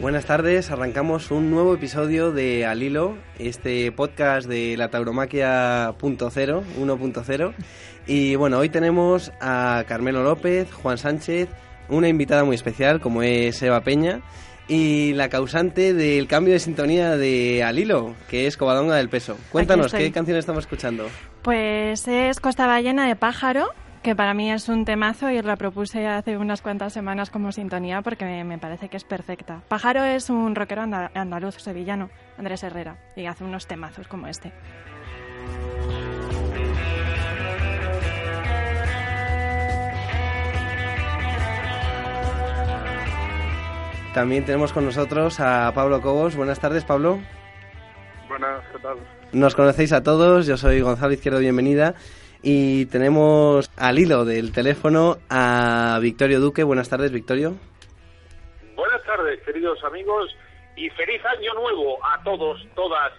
Buenas tardes, arrancamos un nuevo episodio de Al Hilo, este podcast de la tauromaquia 1.0. Y bueno, hoy tenemos a Carmelo López, Juan Sánchez, una invitada muy especial como es Eva Peña y la causante del cambio de sintonía de Al Hilo, que es Covadonga del Peso. Cuéntanos, ¿qué canción estamos escuchando? Pues es Costa Ballena de Pájaro, que para mí es un temazo y la propuse hace unas cuantas semanas como sintonía porque me parece que es perfecta. Pájaro es un rockero andaluz sevillano, Andrés Herrera, y hace unos temazos como este. También tenemos con nosotros a Pablo Cobos. Buenas tardes, Pablo. Buenas, ¿qué tal? Nos conocéis a todos, yo soy Gonzalo Izquierdo, bienvenida. Y tenemos al hilo del teléfono a Victorio Duque. Buenas tardes, Victorio. Buenas tardes, queridos amigos, y feliz año nuevo a todos, todas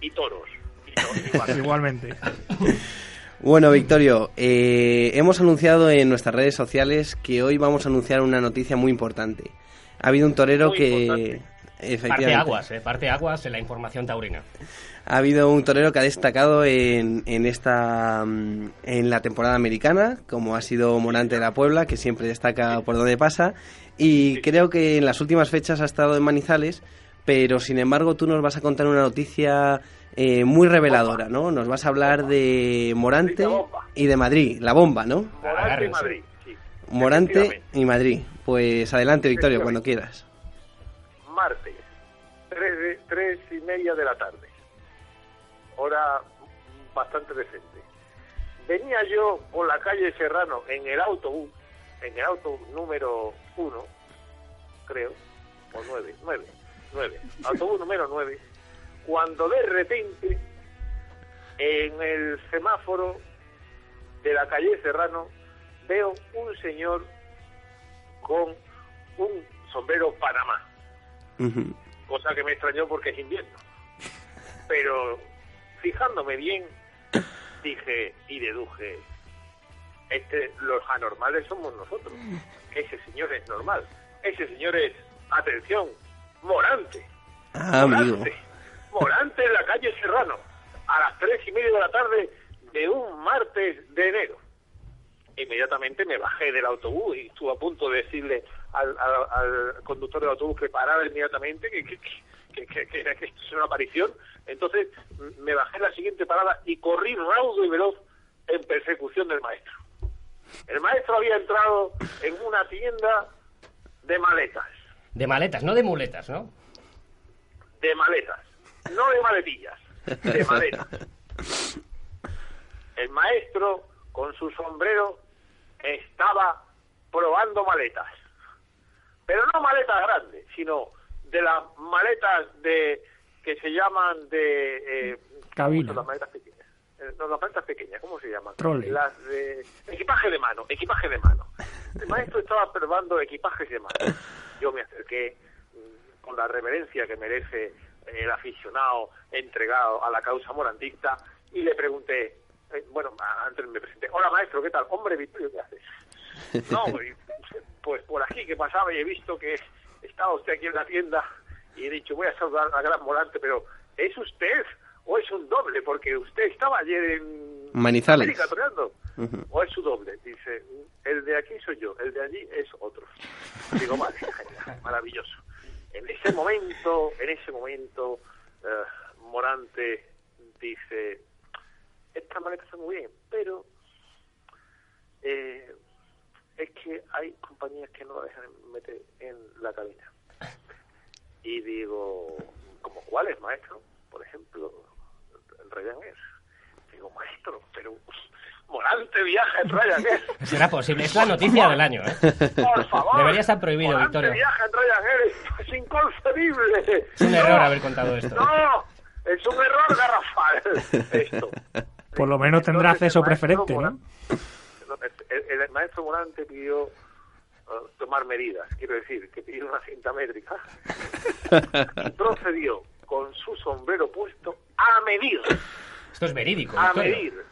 y toros. Igualmente. Bueno, Victorio, eh, hemos anunciado en nuestras redes sociales que hoy vamos a anunciar una noticia muy importante. Ha habido un torero que... Parte aguas, eh, parte aguas en la información taurina. Ha habido un torero que ha destacado en, en, esta mm, en la temporada americana, como ha sido Morante de la Puebla, que siempre destaca por donde pasa, y creo que en las últimas fechas ha estado en Manizales, pero sin embargo tú nos vas a contar una noticia eh, muy reveladora, ¿no? Nos vas a hablar de Morante y de Madrid, la bomba, ¿no? Morante y Madrid. Morante y Madrid. Pues adelante, Victorio, cuando quieras. Martes, tres, tres y media de la tarde. Hora bastante decente. Venía yo por la calle Serrano en el autobús, en el autobús número uno, creo, o nueve, nueve, nueve, autobús número nueve, cuando de repente en el semáforo de la calle Serrano veo un señor con un sombrero Panamá, cosa que me extrañó porque es invierno. Pero fijándome bien, dije y deduje, este, los anormales somos nosotros. Ese señor es normal. Ese señor es, atención, Morante. Ah, Morante. Morante en la calle Serrano, a las tres y media de la tarde de un martes de enero. Inmediatamente me bajé del autobús y estuve a punto de decirle al, conductor del autobús que parara inmediatamente, que, que, que, que, que esto es una aparición. Entonces me bajé en la siguiente parada y corrí raudo y veloz en persecución del maestro. El maestro había entrado en una tienda de maletas. De maletas, no de muletas, ¿no? De maletas, no de maletillas, de maletas. El maestro, con su sombrero, estaba probando maletas. Pero no maletas grandes, sino de las maletas de que se llaman de eh, cabina. las maletas pequeñas eh, no las maletas pequeñas cómo se llaman Trolley. las de equipaje de mano equipaje de mano. El maestro estaba probando equipajes de mano. Yo me acerqué mm, con la reverencia que merece el aficionado entregado a la causa morantista y le pregunté eh, bueno antes me presenté hola maestro qué tal hombre Victorio qué haces no pues por aquí que pasaba y he visto que estaba usted aquí en la tienda y he dicho, voy a saludar a Gran Morante, pero ¿es usted o es un doble? Porque usted estaba ayer en Manizales. América ¿O es su doble? Dice, el de aquí soy yo, el de allí es otro. Digo, vale, maravilloso. En ese momento, en ese momento, eh, Morante dice, esta maleta está muy bien, pero eh, es que hay compañías que no la dejan meter en la cabina. Y digo, ¿como cuáles, maestro? Por ejemplo, el Ryanair. Digo, maestro, pero Morante viaja en Ryanair. Será posible, es la noticia del año, ¿eh? Por favor. Debería estar prohibido, Morante Victorio. viaja en Ryanair, es inconcebible. Es un No, error haber contado esto. No, es un error garrafal esto. Por lo menos tendrá Entonces, acceso maestro preferente, ¿no? Morante- El, el maestro Morante pidió uh, tomar medidas, quiero decir, que pidió una cinta métrica. Y procedió con su sombrero puesto a medir, Esto es verídico, a medir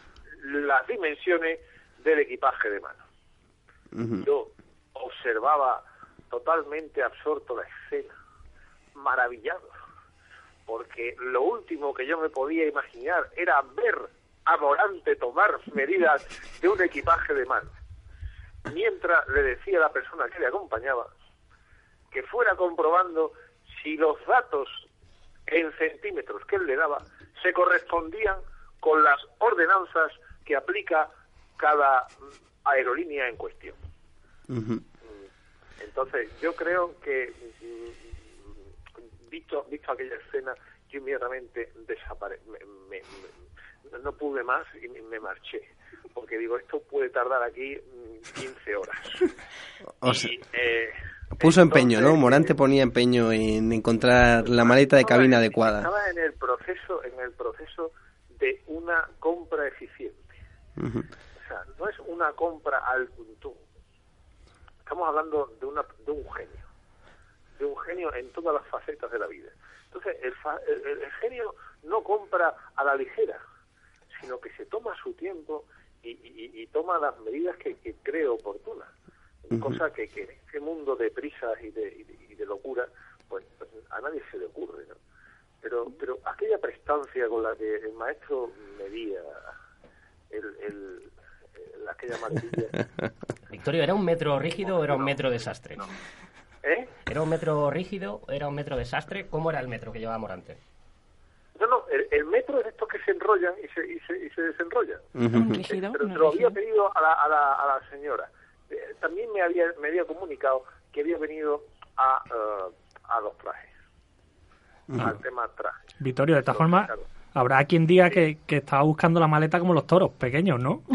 las dimensiones del equipaje de mano. Yo observaba totalmente absorto la escena maravillado, porque lo último que yo me podía imaginar era ver a Morante tomar medidas de un equipaje de mar. Mientras le decía a la persona que le acompañaba que fuera comprobando si los datos en centímetros que él le daba se correspondían con las ordenanzas que aplica cada aerolínea en cuestión. Entonces, yo creo que, mm, visto, visto aquella escena, yo inmediatamente desapare me, no pude más y me marché. Porque digo, esto puede tardar aquí 15 mm, horas. Eh, puso empeño, ¿no? Morante ponía empeño en encontrar la maleta de cabina adecuada. Estaba en el proceso, en el proceso de una compra eficiente. O sea, no es una compra al punto. Estamos hablando de, una, de un genio, de un genio en todas las facetas de la vida. Entonces, el, el, genio no compra a la ligera, sino que se toma su tiempo y, toma las medidas que, cree oportunas. Cosa que, en este mundo de prisas y de, de locura, pues, pues, a nadie se le ocurre. ¿no? Pero, pero aquella prestancia con la que el maestro medía el, el, aquella maravilla. Victorio, ¿era un metro rígido o era un metro desastre? ¿Eh? ¿Era un metro rígido? ¿Era un metro desastre? ¿Cómo era el metro que llevaba Morante? No, no, el, metro es estos que se enrollan y se, y se, y se desenrollan. Pero se lo había pedido a la, a la, a la señora. Eh, también me había, me había comunicado que había venido a, uh, a los trajes. Al tema trajes. Victorio, de esta forma, habrá quien diga que, que estaba buscando la maleta como los toros, pequeños, ¿no?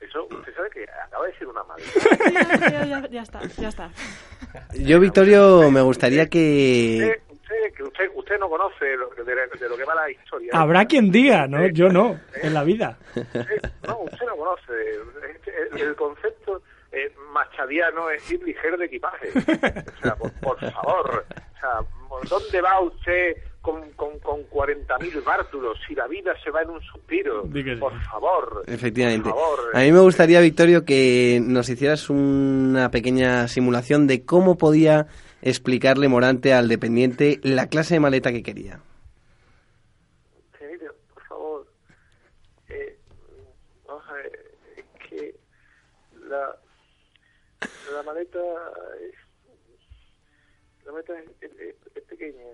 Eso, usted sabe que acaba de ser una maleta. ya, ya, está, ya está. Yo, Victorio, me gustaría que... Usted, usted, usted, no conoce de, lo que va la historia. Habrá quien diga, ¿no? Yo no, en la vida. No, usted no conoce. El, concepto eh, machadiano es ir ligero de equipaje. O sea, por, por favor. O sea, ¿dónde va usted con, con, con 40.000 bártulos si la vida se va en un suspiro? Por favor. Efectivamente. Por favor. A mí me gustaría, Victorio, que nos hicieras una pequeña simulación de cómo podía explicarle Morante al dependiente la clase de maleta que quería. por favor. Eh, vamos a ver, es que la, la maleta es, la maleta es pequeña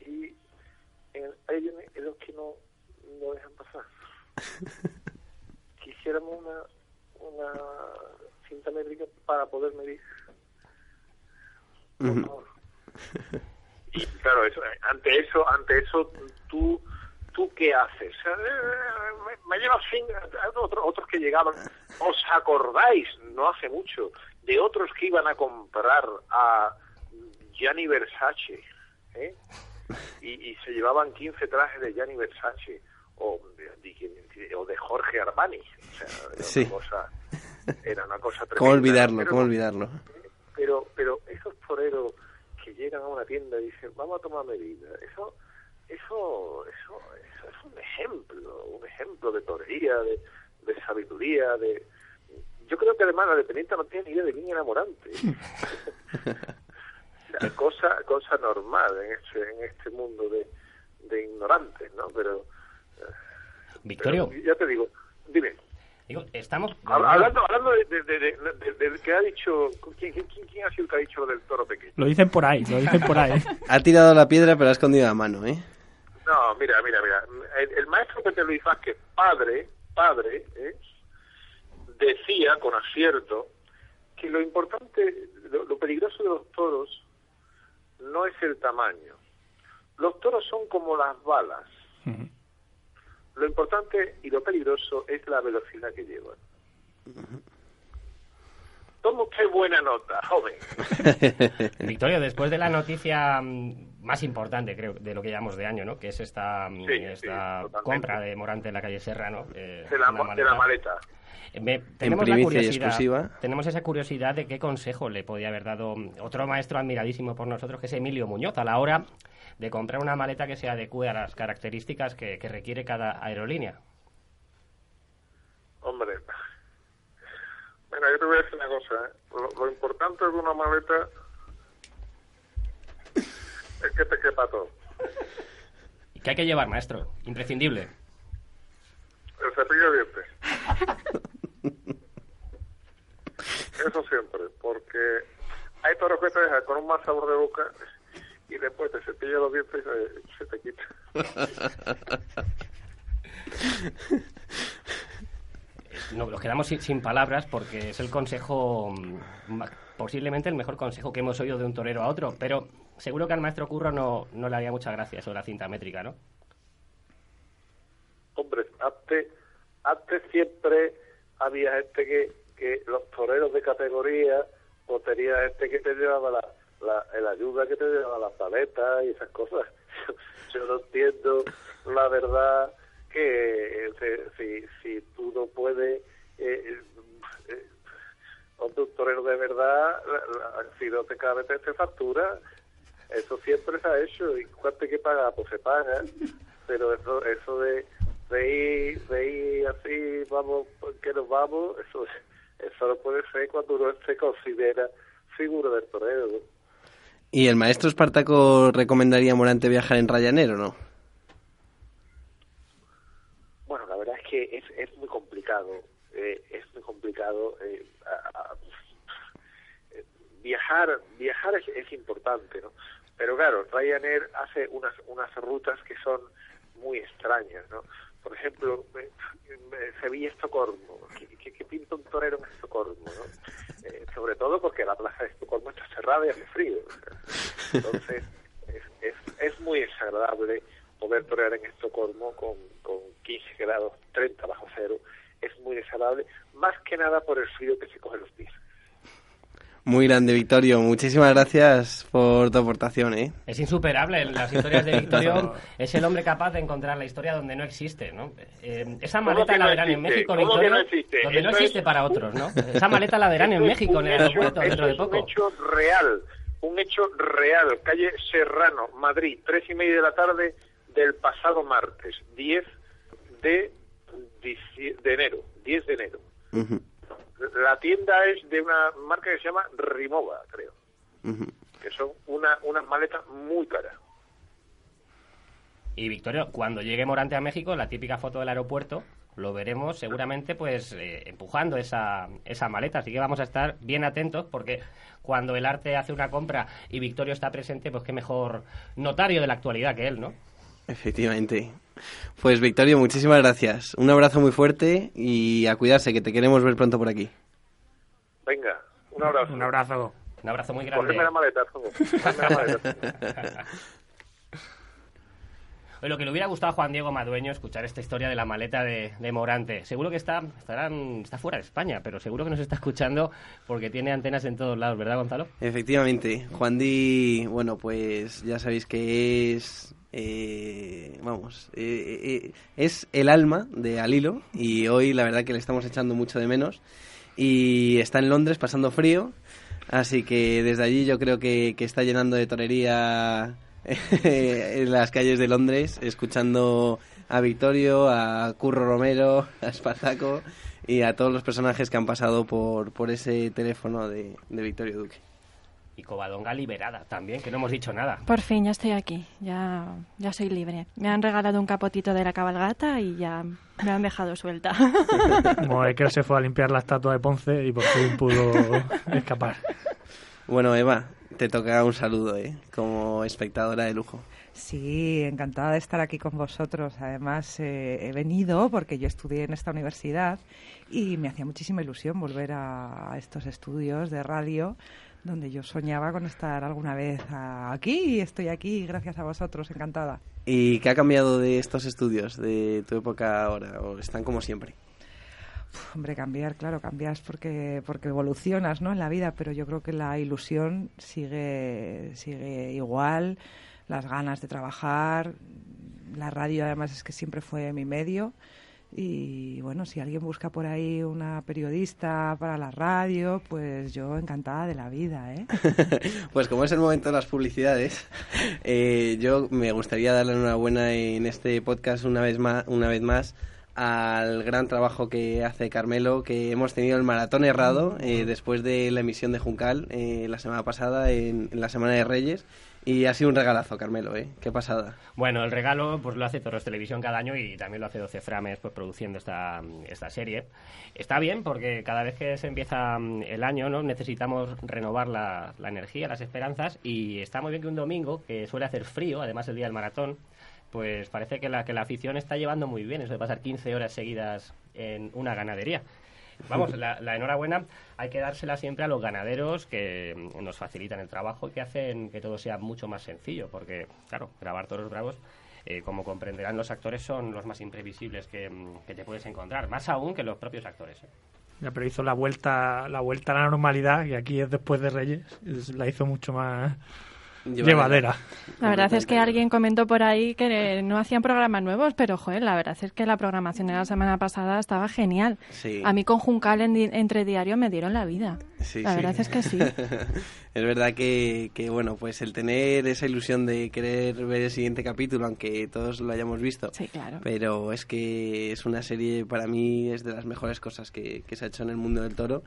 y hay en los que no, no dejan pasar. Quisiéramos una, una cinta métrica para poder medir. Y claro, eso, ante eso, ante eso, tú, tú qué haces? Eh, me, llevas otros, otros que llegaban. ¿Os acordáis? No hace mucho de otros que iban a comprar a Gianni Versace, ¿eh? Y, se llevaban 15 trajes de Gianni Versace o de, o de Jorge Armani. O sea, era, una cosa, era una cosa tremenda. ¿Cómo olvidarlo? ¿Cómo olvidarlo? Pero, pero esos toreros que llegan a una tienda y dicen, vamos a tomar medidas, eso, eso, eso, eso es un ejemplo, un ejemplo de torería, de, de sabiduría, de... Yo creo que además la dependiente no tiene ni idea de quién enamorante. cosa cosa normal en este en este mundo de, de ignorantes no pero eh, Victorio. ya te digo dime. Digo estamos hablando hablando de, de, que ha dicho ¿quién, quién, quién ha sido el que ha dicho lo del toro pequeño lo dicen por ahí lo dicen por ahí. Ha tirado la piedra pero ha escondido la mano eh no mira mira mira. El, maestro Pepe Luis Vázquez padre padre ¿eh? decía con acierto que lo importante lo peligroso de los toros no es el tamaño. Los toros son como las balas. Lo importante y lo peligroso es la velocidad que llevan. Toma usted buena nota, joven. Victoria, después de la noticia mm, más importante, creo, de lo que llamamos de año, ¿no? Que es esta, mm, esta compra de Morante en la calle Serrano. Eh, de, la, maleta. tenemos, la curiosidad, tenemos esa curiosidad de qué consejo le podía haber dado otro maestro admiradísimo por nosotros, que es Emilio Muñoz, a la hora de comprar una maleta que se adecue a las características que, requiere cada aerolínea. Hombre, bueno, yo te voy a decir una cosa. ¿eh? Lo, importante de una maleta es que te quepa todo. ¿Qué hay que llevar, maestro? Imprescindible. El cepillo de dientes. Eso siempre, porque hay toros que te dejan con un mal sabor de boca y después te cepillas los dientes y se, te quita. nos quedamos sin, palabras porque es el consejo, mm, posiblemente el mejor consejo que hemos oído de un torero a otro, pero seguro que al maestro Curro no, no le haría mucha gracia eso de la cinta métrica, ¿no? Hombre, antes, antes siempre había gente que, que los toreros de categoría, o tenía gente que te llevaba la, la, ayuda que te llevaba las paletas y esas cosas. Yo no entiendo la verdad que eh, si, si tú no puedes eh, eh, un torero de verdad si no te cabe te, factura eso siempre se ha hecho y cuánto hay que pagar pues se paga pero eso eso de de ir, de ir así vamos que nos vamos eso eso no puede ser cuando uno se considera figura del torero ¿Y el maestro Espartaco recomendaría a Morante viajar en Ryanair o no? Bueno, la verdad es que es, es muy complicado. Eh, es muy complicado. Eh, eh, viajar viajar es, importante, ¿no? Pero claro, Ryanair hace unas, unas rutas que son muy extrañas, ¿no? Por ejemplo, Sevilla-Estocolmo. ¿Qué, qué, pinta un torero en Estocolmo? ¿no? sobre todo porque la plaza de Estocolmo está cerrada y hace frío. Entonces, es, es, es muy desagradable poder torear en Estocolmo con, con 15 grados, 30 bajo cero, es muy desagradable, más que nada por el frío que se coge los pies. Muy grande, Victorio. Muchísimas gracias por tu aportación. ¿eh? Es insuperable. Las historias de Victorio es el hombre capaz de encontrar la historia donde no existe. ¿no? Eh, esa maleta la verán en México, Victorio, no existe? donde no existe para otros. ¿no? Esa maleta la verán en México, en el aeropuerto, dentro de poco. Es un hecho real. Un hecho real. Calle Serrano, Madrid, tres y media de la tarde del pasado martes, 10 de, de enero, 10 de enero. La tienda es de una marca que se llama Rimova, creo, que son una, unas maletas muy caras. Y Victorio, cuando llegue Morante a México, la típica foto del aeropuerto, lo veremos seguramente pues eh, empujando esa, esa maleta. Así que vamos a estar bien atentos porque cuando el arte hace una compra y Victorio está presente, pues qué mejor notario de la actualidad que él, ¿no? Efectivamente. Pues Victorio, muchísimas gracias. Un abrazo muy fuerte y a cuidarse, que te queremos ver pronto por aquí. Venga, un abrazo. Un abrazo. Un abrazo muy grande. la maleta, lo que le hubiera gustado a Juan Diego Madueño escuchar esta historia de la maleta de, Morante. Seguro que está, estarán, está fuera de España, pero seguro que nos está escuchando porque tiene antenas en todos lados, ¿verdad, Gonzalo? Efectivamente. Juan Di, bueno, pues ya sabéis que es eh, vamos, eh, eh, es el alma de Alilo y hoy la verdad que le estamos echando mucho de menos y está en Londres pasando frío, así que desde allí yo creo que, está llenando de torería en las calles de Londres, escuchando a Victorio, a Curro Romero, a Espartaco y a todos los personajes que han pasado por, por ese teléfono de Victorio Duque y Covadonga liberada también, que no hemos dicho nada. Por fin, ya estoy aquí, ya, ya soy libre. Me han regalado un capotito de la cabalgata y ya me han dejado suelta. Como es que se fue a limpiar la estatua de Ponce y por fin pudo escapar. Bueno, Eva, te toca un saludo, ¿eh? Como espectadora de lujo. Sí, encantada de estar aquí con vosotros. Además, eh, he venido porque yo estudié en esta universidad y me hacía muchísima ilusión volver a estos estudios de radio donde yo soñaba con estar alguna vez aquí y estoy aquí gracias a vosotros, encantada. ¿Y qué ha cambiado de estos estudios, de tu época ahora? ¿O están como siempre? Hombre, cambiar, claro, cambias porque, porque evolucionas ¿no? en la vida, pero yo creo que la ilusión sigue, sigue igual, las ganas de trabajar, la radio además es que siempre fue mi medio y bueno, si alguien busca por ahí una periodista para la radio, pues yo encantada de la vida, ¿eh? pues como es el momento de las publicidades, eh, yo me gustaría darle una buena en este podcast una vez más, una vez más al gran trabajo que hace Carmelo, que hemos tenido el maratón errado eh, después de la emisión de Juncal eh, la semana pasada, en, la Semana de Reyes. Y ha sido un regalazo, Carmelo, ¿eh? Qué pasada. Bueno, el regalo pues lo hace Toros Televisión cada año y también lo hace 12 Frames pues, produciendo esta, esta serie. Está bien porque cada vez que se empieza mm, el año no necesitamos renovar la, la energía, las esperanzas y está muy bien que un domingo, que suele hacer frío, además el día del maratón, pues parece que la, que la afición está llevando muy bien eso de pasar 15 horas seguidas en una ganadería. Vamos, la, enhorabuena hay que dársela siempre a los ganaderos que nos facilitan el trabajo y que hacen que todo sea mucho más sencillo, porque, claro, grabar toros bravos, eh, como comprenderán los actores, son los más imprevisibles que, te puedes encontrar, más aún que los propios actores. ¿eh? Ya, pero hizo la vuelta, la vuelta a la normalidad, y aquí es después de Reyes, la hizo mucho más llevadera. La verdad es que alguien comentó por ahí que no hacían programas nuevos, pero joder, la verdad es que la programación de la semana pasada estaba genial. A mí con Juncal entre diario me dieron la vida. la verdad es que sí. es verdad que, bueno, pues el tener esa ilusión de querer ver el siguiente capítulo, aunque todos lo hayamos visto. Sí, claro. Pero es que es una serie, para mí, es de las mejores cosas que, que se ha hecho en el mundo del toro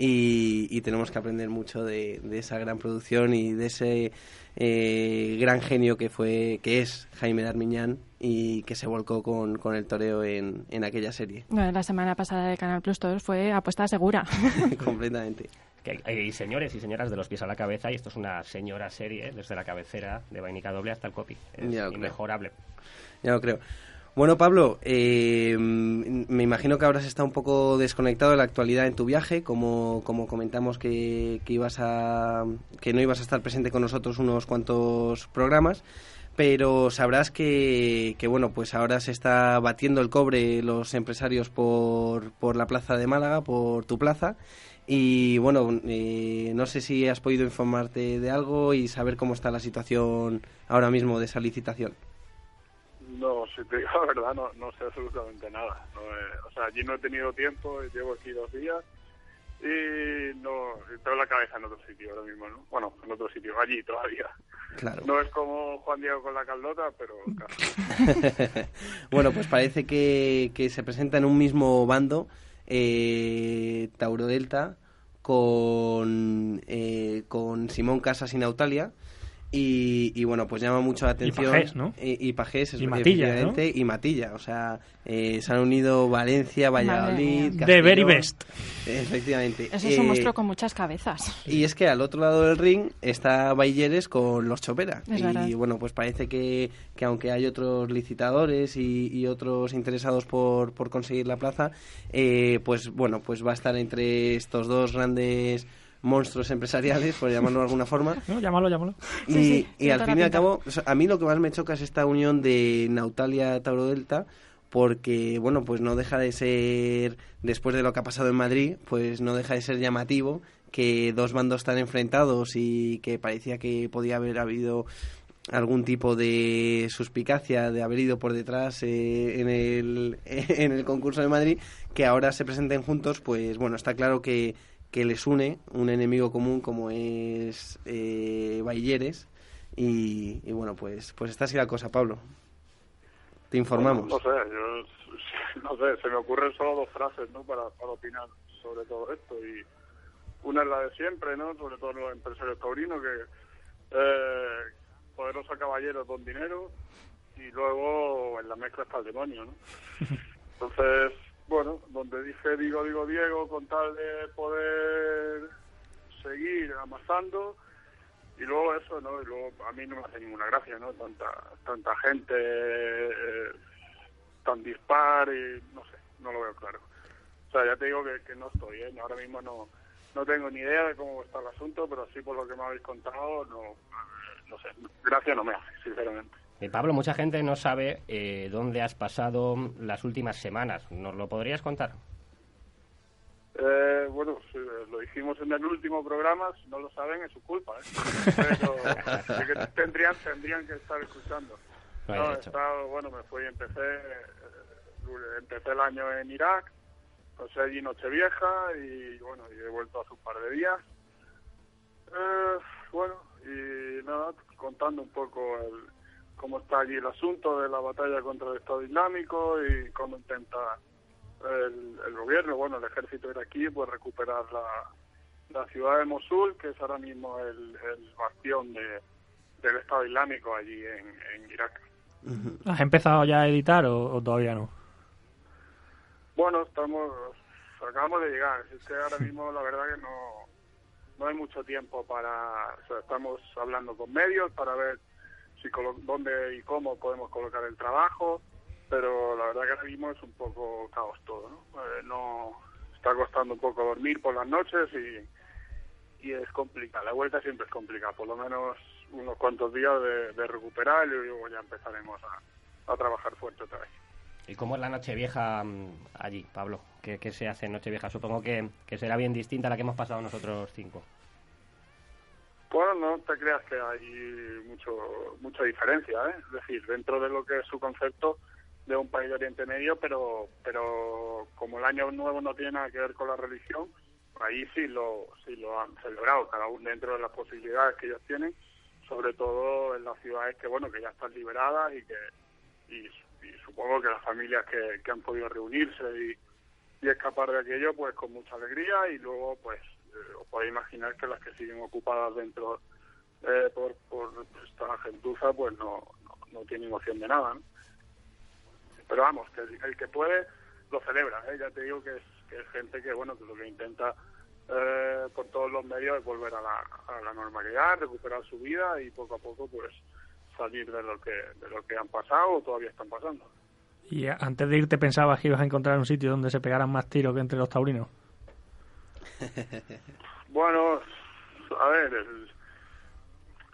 y, tenemos que aprender mucho de, esa gran producción y de ese eh, gran genio que fue que es Jaime Darmiñán y que se volcó con, con el toreo en, en aquella serie. la semana pasada de Canal Plus Todos fue apuesta segura. Completamente. Que hay, señores y señoras de los pies a la cabeza y esto es una señora serie desde la cabecera de Vainica Doble hasta el copy. Es inmejorable. Ya lo creo. Bueno, Pablo, eh, me imagino que habrás estado un poco desconectado de la actualidad en tu viaje, como, como comentamos que, ibas a, que no ibas a estar presente con nosotros unos cuantos programas, pero sabrás que, que, bueno, pues ahora se está batiendo el cobre los empresarios por, por la plaza de Málaga, por tu plaza, y bueno, eh, no sé si has podido informarte de algo y saber cómo está la situación ahora mismo de esa licitación. No, si te digo la verdad, no, no sé absolutamente nada. Eh, o sea, allí no he tenido tiempo, llevo aquí dos días y no tengo la cabeza en otro sitio ahora mismo, ¿no? Bueno, en otro sitio, allí todavía. Claro. No es como Juan Diego con la caldota, pero bueno, pues parece que, que se presenta en un mismo bando eh, Tauro Delta con, eh, con Simón Casas y Nautalia y, bueno, pues llama mucho la atención. Y Pajés, ¿no? Y, Pajés, y Matilla, ¿no? y Matilla. O sea, eh, se han unido Valencia, Valladolid. De very best. Efectivamente. Eso es un eh, monstruo con muchas cabezas. Y es que al otro lado del ring está Bailleres con los Chopera. y bueno, pues parece que, que aunque hay otros licitadores y, otros interesados por, por conseguir la plaza, eh, pues bueno, pues va a estar entre estos dos grandes monstruos empresariales, por llamarlo de alguna forma. No, llámalo, llámalo. Y, y al fin y al cabo, a mí lo que más me choca es esta unión de Nautalia Tauro Delta, porque, bueno, pues no deja de ser, después de lo que ha pasado en Madrid, pues no deja de ser llamativo que dos bandos tan enfrentados y que parecía que podía haber habido algún tipo de suspicacia de haber ido por detrás eh, en, el, en el concurso de Madrid, que ahora se presenten juntos, pues bueno, está claro que que les une un enemigo común como es eh, Bailleres y, bueno pues pues está así la cosa Pablo. Te informamos. No sé yo no sé se me ocurren solo dos frases no para, para opinar sobre todo esto. Y una es la de siempre no sobre todo los empresarios taurinos que eh, poderoso caballero don dinero y luego en la mezcla está el demonio no entonces bueno, donde dije digo, digo, Diego, con tal de poder seguir amasando. Y luego eso, ¿no? Y luego a mí no me hace ninguna gracia, ¿no? Tanta, tanta gente eh, tan dispar y no sé, no lo veo claro. O sea, ya te digo que, que no estoy, ¿eh? Ahora mismo no, no tengo ni idea de cómo está el asunto, pero sí por lo que me habéis contado, no, no sé, gracia no me hace, sinceramente. Eh, Pablo, mucha gente no sabe eh, dónde has pasado las últimas semanas. ¿Nos lo podrías contar? Eh, bueno, lo dijimos en el último programa, si no lo saben es su culpa, tendrían, tendrían que estar escuchando. No, estado, bueno, me fui, empecé, empecé el año en Irak, pasé allí Nochevieja y bueno, y he vuelto hace un par de días. bueno, y nada, contando un poco el, cómo está allí el asunto de la batalla contra el Estado Islámico y cómo intenta el, gobierno, bueno, el ejército iraquí, pues recuperar la, ciudad de Mosul, que es ahora mismo el, bastión del Estado Islámico allí en, Irak. ¿Has empezado ya a editar o, todavía no? Bueno, estamos, acabamos de llegar. Es que ahora mismo la verdad que no, no hay mucho tiempo para, estamos hablando con medios para ver si dónde y cómo podemos colocar el trabajo, pero la verdad que ahora mismo es un poco caos todo, ¿no? Eh, no está costando un poco dormir por las noches y, y es complicado. La vuelta siempre es complicada, por lo menos unos cuantos días de, recuperar y luego ya empezaremos a, a, trabajar fuerte otra vez. ¿Y cómo es la noche vieja mm, allí, Pablo? ¿Qué, ¿Qué, se hace en noche vieja? Supongo que, que será bien distinta a la que hemos pasado nosotros cinco. Bueno, no te creas que hay mucho mucha diferencia, ¿eh? es decir, dentro de lo que es su concepto de un país de Oriente Medio, pero pero como el año nuevo no tiene nada que ver con la religión, ahí sí lo sí lo han celebrado cada uno dentro de las posibilidades que ellos tienen, sobre todo en las ciudades que bueno que ya están liberadas y que y, supongo que las familias que, que han podido reunirse y, y escapar de aquello pues con mucha alegría y luego pues os podéis imaginar que las que siguen ocupadas dentro eh, por, esta gentuza pues no, no, tienen opción de nada. Pero vamos, que el, que puede lo celebra. ¿eh? Ya te digo que es, que es gente que bueno que lo que intenta por todos los medios es volver a la, a la normalidad, recuperar su vida y poco a poco pues salir de lo que de lo que han pasado o todavía están pasando. ¿Y antes de irte pensabas que ibas a encontrar un sitio donde se pegaran más tiros que entre los taurinos? bueno, a ver, el,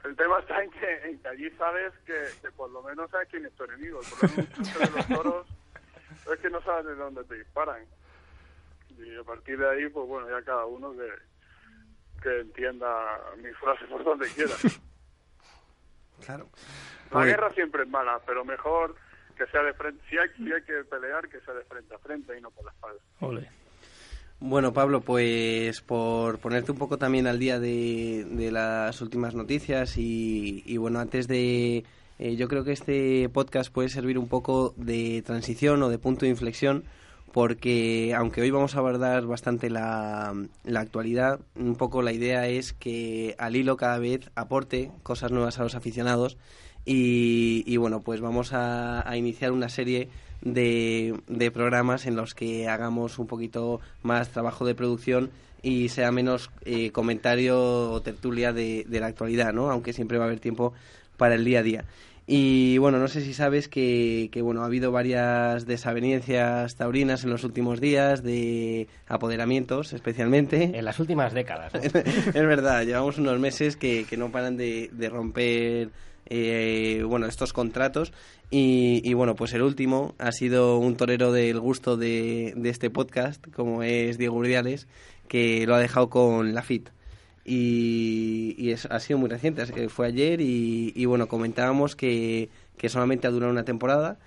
el tema está en que, allí sabes que, por lo menos sabes quién es tu enemigo. El problema de los toros es que no sabes de dónde te disparan. Y a partir de ahí, pues bueno, ya cada uno que, que entienda mi frase por donde quiera. Claro. La guerra siempre es mala, pero mejor que sea de frente. Si hay, si hay que pelear, que sea de frente a frente y no por la espalda. Ole. Bueno, Pablo, pues por ponerte un poco también al día de, las últimas noticias y, bueno, antes de... Eh, yo creo que este podcast puede servir un poco de transición o de punto de inflexión porque aunque hoy vamos a abordar bastante la, la, actualidad, un poco la idea es que al hilo cada vez aporte cosas nuevas a los aficionados y, bueno, pues vamos a, a iniciar una serie de, de, programas en los que hagamos un poquito más trabajo de producción y sea menos eh, comentario o tertulia de, de, la actualidad, ¿no? Aunque siempre va a haber tiempo para el día a día. Y bueno, no sé si sabes que, que bueno, ha habido varias desavenencias taurinas en los últimos días, de apoderamientos especialmente. En las últimas décadas. es verdad, llevamos unos meses que, que no paran de, de romper eh, bueno, estos contratos. Y, bueno, pues el último ha sido un torero del gusto de, este podcast, como es Diego Urdiales, que lo ha dejado con la FIT. Y, es, ha sido muy reciente, fue ayer y, bueno, comentábamos que, que, solamente ha durado una temporada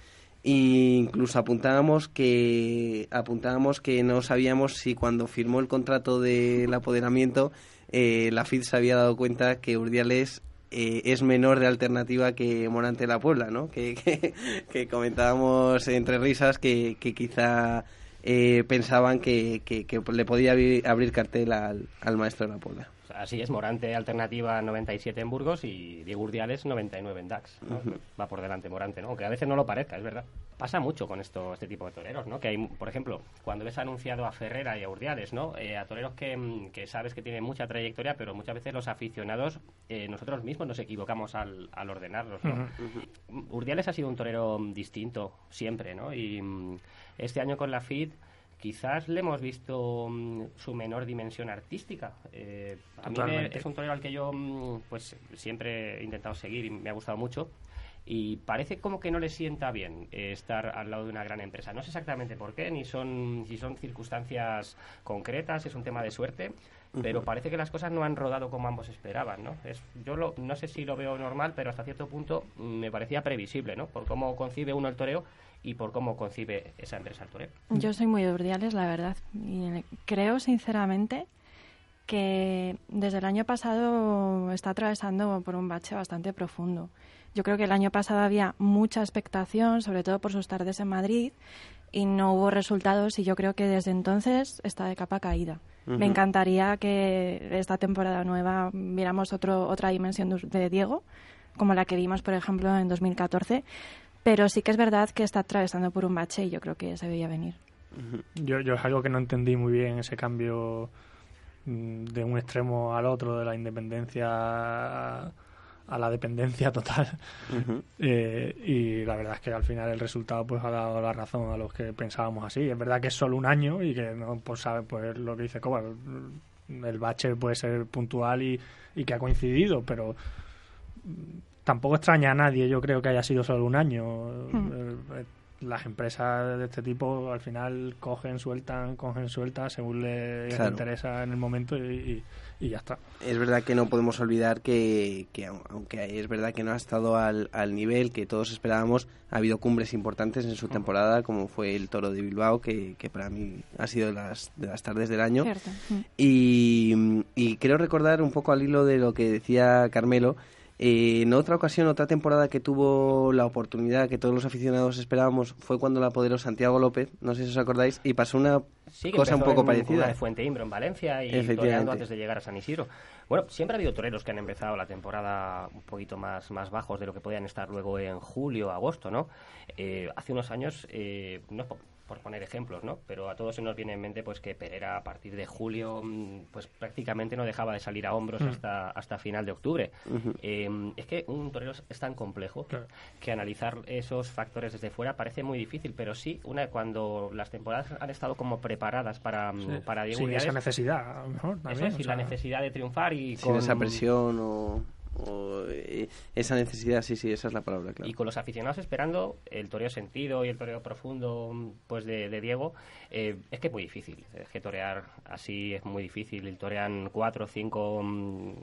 e incluso apuntábamos que apuntábamos que no sabíamos si cuando firmó el contrato del apoderamiento eh, la FIT se había dado cuenta que Urdiales eh, es menor de alternativa que Morante la Puebla, ¿no? Que, que, comentábamos entre risas que, que quizá eh, pensaban que, que, le podía abrir, cartel al, al maestro de la Puebla. Así es, Morante alternativa 97 en Burgos y Diego Urdiales 99 en Dax. Va por delante Morante, ¿no? Aunque a veces no lo parezca, es verdad. Pasa mucho con esto, este tipo de toreros, ¿no? Que hay, por ejemplo, cuando ves anunciado a Ferrera y a Urdiales, ¿no? Eh, a toreros mm, que, sabes que tienen mucha trayectoria, pero muchas veces los aficionados, eh, nosotros mismos nos equivocamos al, al ordenarlos, ¿no? Urdiales ha sido un torero distinto siempre, ¿no? Y mm, este año con la FIT quizás le hemos visto mm, su menor dimensión artística. Eh, a mí es un torero al que yo mm, pues siempre he intentado seguir y me ha gustado mucho. Y parece como que no le sienta bien eh, estar al lado de una gran empresa. No sé exactamente por qué, ni son, si son circunstancias concretas, es un tema de suerte, pero parece que las cosas no han rodado como ambos esperaban, ¿no? Es, yo lo, no sé si lo veo normal, pero hasta cierto punto mm, me parecía previsible, ¿no? Por cómo concibe uno el toreo y por cómo concibe esa empresa el toreo. Yo soy muy de Urdiales, la verdad. Y creo sinceramente que desde el año pasado está atravesando por un bache bastante profundo. Yo creo que el año pasado había mucha expectación, sobre todo por sus tardes en Madrid, y no hubo resultados y yo creo que desde entonces está de capa caída. Me encantaría que esta temporada nueva viéramos otro, otra dimensión de Diego, como la que vimos, por ejemplo, en 2014, pero sí que es verdad que está atravesando por un bache y yo creo que se veía venir. Yo, yo es algo que no entendí muy bien, ese cambio mm, de un extremo al otro, de la independencia a la dependencia total. Eh, y la verdad es que al final el resultado pues ha dado la razón a los que pensábamos así. Es verdad que es solo un año y que no pues sabe pues lo que dice Coba, el bache puede ser puntual y, y que ha coincidido, pero tampoco extraña a nadie, yo creo que haya sido solo un año. Hmm. Eh, las empresas de este tipo al final cogen, sueltan, cogen, sueltan según les interesa en el momento y, ya está. Es verdad que no podemos olvidar que, aunque es verdad que no ha estado al, nivel que todos esperábamos, ha habido cumbres importantes en su temporada, como fue el Toro de Bilbao, que, para mí ha sido de las, de las tardes del año. Y, y quiero recordar un poco al hilo de lo que decía Carmelo, eh, en otra ocasión, otra temporada que tuvo la oportunidad que todos los aficionados esperábamos fue cuando la apoderó Santiago López, no sé si os acordáis, y pasó una cosa un poco parecida. de Fuente Imbro en Valencia y toreando antes de llegar a San Isidro. Bueno, siempre ha habido toreros que han empezado la temporada un poquito más, más bajos de lo que podían estar luego en julio, agosto, ¿no? Eh, hace unos años, eh, no por poner ejemplos, ¿no? Pero a todos se nos viene en mente pues que Pereira a partir de julio mm, pues prácticamente no dejaba de salir a hombros mm. hasta, hasta final de octubre. Em, es que un torero es tan complejo que analizar esos factores desde fuera parece muy difícil, pero sí, una cuando las temporadas han estado como preparadas para, mm, para Diego sí, esa necesidad, mejor, la necesidad de triunfar y sin esa presión o o eh, esa necesidad, sí, sí, esa es la palabra, claro. Y con los aficionados esperando el toreo sentido y el toreo profundo pues de, Diego, eh, es que es muy difícil. Es que torear así es muy difícil. Torean cuatro o cinco mm,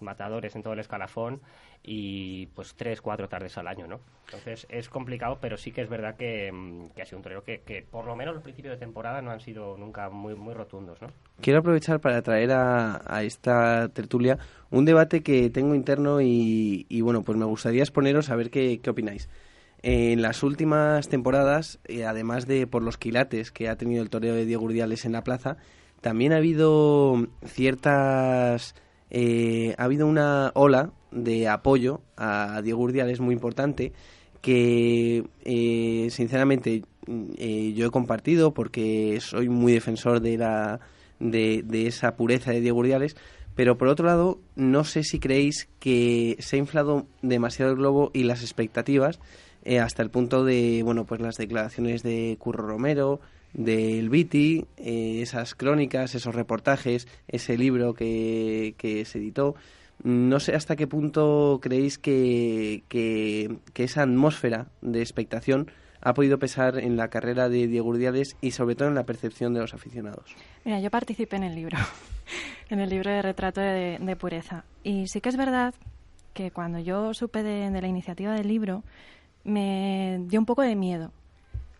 matadores en todo el escalafón y pues tres, cuatro tardes al año, ¿no? Entonces es complicado, pero sí que es verdad que, mm, ha sido un torero que, por lo menos los principios de temporada no han sido nunca muy, muy rotundos, ¿no? Quiero aprovechar para traer a, esta tertulia un debate que tengo interno y, y, bueno, pues me gustaría exponeros a ver qué, qué opináis. En las últimas temporadas, eh, además de por los quilates que ha tenido el toreo de Diego Urdiales en la plaza, también ha habido ciertas eh, ha habido una ola de apoyo a Diego Urdiales muy importante que eh, sinceramente eh, yo he compartido porque soy muy defensor de la de, esa pureza de Diego Urdiales pero por otro lado no sé si creéis que se ha inflado demasiado el globo y las expectativas hasta el punto de bueno pues las declaraciones de Curro Romero del Viti, eh, esas crónicas, esos reportajes, ese libro que, que, se editó. No sé hasta qué punto creéis que, que, esa atmósfera de expectación ha podido pesar en la carrera de Diego Urdiales y sobre todo en la percepción de los aficionados. Mira, yo participé en el libro, en el libro de retrato de, pureza. Y sí que es verdad que cuando yo supe de, de la iniciativa del libro, me dio un poco de miedo,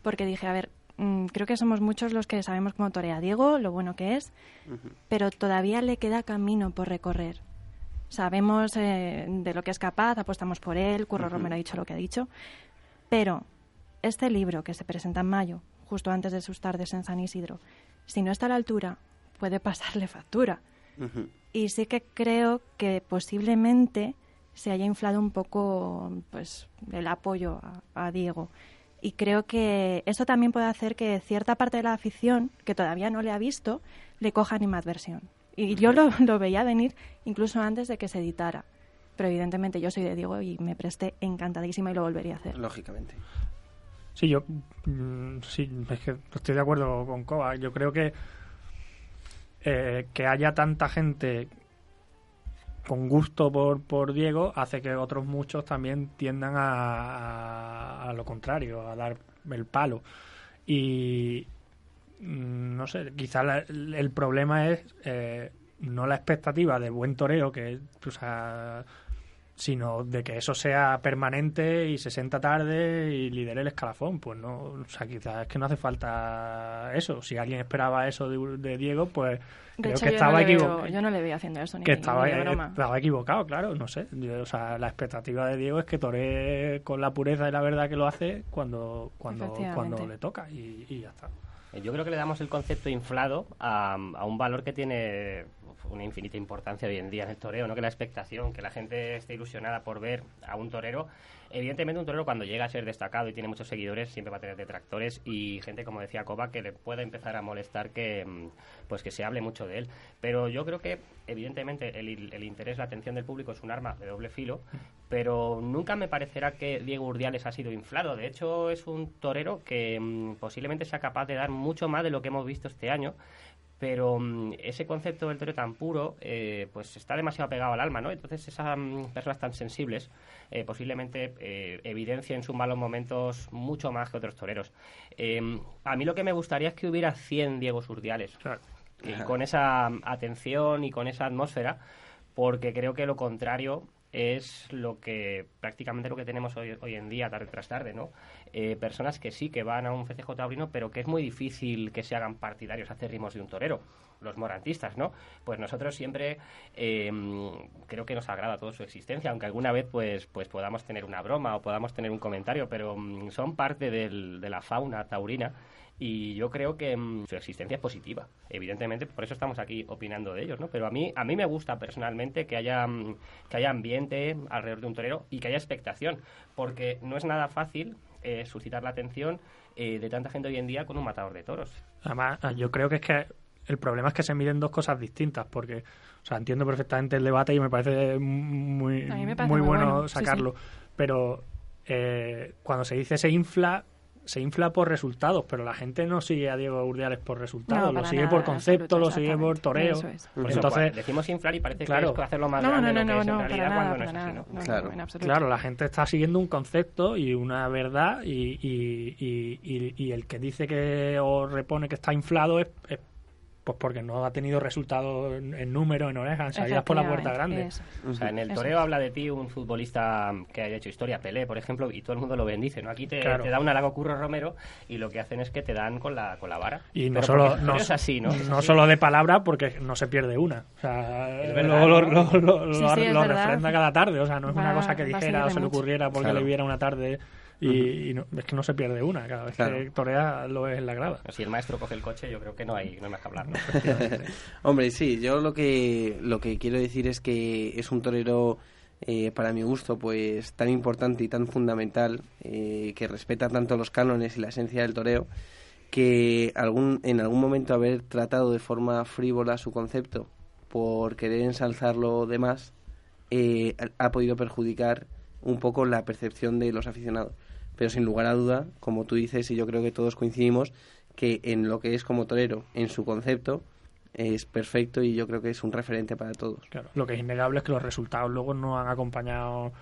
porque dije, a ver, Mm, creo que somos muchos los que sabemos cómo torea Diego, lo bueno que es, pero todavía le queda camino por recorrer. Sabemos eh, de lo que es capaz, apostamos por él, Curro Romero ha dicho lo que ha dicho, pero este libro que se presenta en mayo, justo antes de sus tardes en San Isidro, si no está a la altura, puede pasarle factura. Y sí que creo que posiblemente se haya inflado un poco pues el apoyo a Diego y creo que eso también puede hacer que cierta parte de la afición que todavía no le ha visto le coja animadversión. Y yo lo, lo veía venir incluso antes de que se editara. Pero evidentemente yo soy de Diego y me presté encantadísima y lo volvería a hacer. Lógicamente. Sí, yo mm, sí, es que estoy de acuerdo con Coba. Yo creo que eh, que haya tanta gente con gusto por, por Diego hace que otros muchos también tiendan a, a, lo contrario, a dar el palo. Y mm, no sé, quizá el problema es eh, no la expectativa de buen toreo, que o sea, sino de que eso sea permanente y se sienta tarde y lidere el escalafón. Pues no, o sea, quizás es que no hace falta eso. Si alguien esperaba eso de, Diego, pues creo que estaba equivocado. Yo no le veo haciendo eso ni Que estaba, estaba equivocado, claro, no sé. o sea, la expectativa de Diego es que toree con la pureza y la verdad que lo hace cuando, cuando, cuando le toca y, y ya está. Yo creo que le damos el concepto inflado a, a un valor que tiene una infinita importancia hoy en día en el toreo, ¿no? Que la expectación, que la gente esté ilusionada por ver a un torero. Evidentemente un torero cuando llega a ser destacado y tiene muchos seguidores siempre va a tener detractores y gente, como decía Coba, que le puede empezar a molestar que, mm, pues que se hable mucho de él. Pero yo creo que evidentemente el, el interés, la atención del público es un arma de doble filo, pero nunca me parecerá que Diego Urdiales ha sido inflado. De hecho, es un torero que mm, posiblemente sea capaz de dar mucho más de lo que hemos visto este año pero mm, ese concepto del toreo tan puro eh, pues está demasiado pegado al alma, ¿no? Entonces esas mm, personas tan sensibles eh, posiblemente eh, evidencien sus malos momentos mucho más que otros toreros. Em, a mí lo que me gustaría es que hubiera 100 Diego Urdiales, con esa atención y con esa atmósfera, porque creo que lo contrario es lo que prácticamente lo que tenemos hoy, hoy en día, tarde tras tarde, ¿no? Eh, personas que sí, que van a un festejo taurino, pero que es muy difícil que se hagan partidarios acérrimos de un torero, los morantistas, ¿no? Pues nosotros siempre eh, creo que nos agrada toda su existencia, aunque alguna vez pues, pues podamos tener una broma o podamos tener un comentario, pero mm, son parte del, de la fauna taurina y yo creo que mm, su existencia es positiva. Evidentemente, por eso estamos aquí opinando de ellos, ¿no? Pero a mí, a mí me gusta personalmente que haya, mm, que haya ambiente alrededor de un torero y que haya expectación, porque no es nada fácil eh, suscitar la atención eh, de tanta gente hoy en día con un matador de toros. Además, yo creo que es que el problema es que se miden dos cosas distintas, porque, o sea, entiendo perfectamente el debate y me parece muy, muy, bueno, sacarlo, pero eh, cuando se dice se infla, se infla por resultados, pero la gente no sigue a Diego Urdiales por resultados, lo sigue por concepto, lo sigue por toreo. Entonces, decimos inflar y parece claro, que es hacerlo más grande no, no, no, no, no, claro. claro, la gente está siguiendo un concepto y una verdad y, y, y, y el que dice que o repone que está inflado es pues porque no ha tenido resultados en, número, en orejas, salidas por la puerta grande. O sea, en el toreo habla de ti un futbolista que haya hecho historia, Pelé, por ejemplo, y todo el mundo lo bendice, ¿no? Aquí te, da un halago Curro Romero y lo que hacen es que te dan con la, con la vara. Y no solo, no, es así, ¿no? no solo de palabra, porque no se pierde una. O sea, lo, lo, refrenda cada tarde, o sea, no es una cosa que dijera o se le ocurriera porque le viera una tarde y, es que no se pierde una, cada vez que torea lo es en la grada. Si el maestro coge el coche, yo creo que no hay, no hay más que hablar. Hombre, sí, yo lo que, lo que quiero decir es que es un torero, eh, para mi gusto, pues tan importante y tan fundamental, eh, que respeta tanto los cánones y la esencia del toreo, que algún, en algún momento haber tratado de forma frívola su concepto por querer ensalzarlo de más, eh, ha podido perjudicar un poco la percepción de los aficionados pero sin lugar a duda, como tú dices, y yo creo que todos coincidimos, que en lo que es como torero, en su concepto, es perfecto y yo creo que es un referente para todos. Claro, lo que es innegable es que los resultados luego no han acompañado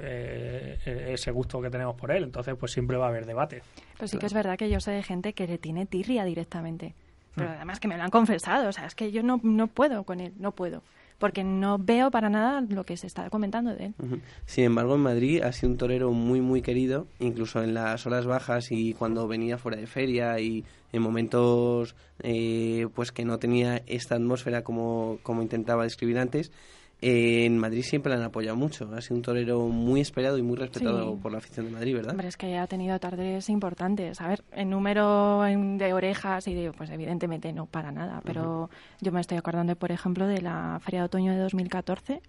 eh, ese gusto que tenemos por él, entonces pues siempre va a haber debate. Pero sí que es verdad que yo sé de gente que le tiene tirria directamente, pero mm. además que me lo han confesado, o sea, es que yo no, no puedo con él, no puedo porque no veo para nada lo que se está comentando de él. Sin embargo, en Madrid ha sido un torero muy, muy querido, incluso en las horas bajas y cuando venía fuera de feria y en momentos eh, pues que no tenía esta atmósfera como, como intentaba describir antes en Madrid siempre le han apoyado mucho. Ha sido un torero muy esperado y muy respetado por la afición de Madrid, ¿verdad? Hombre, es que ha tenido tardes importantes. A ver, en número de orejas y de, pues evidentemente no para nada. Pero yo me estoy acordando, por ejemplo, de la Feria de Otoño de 2014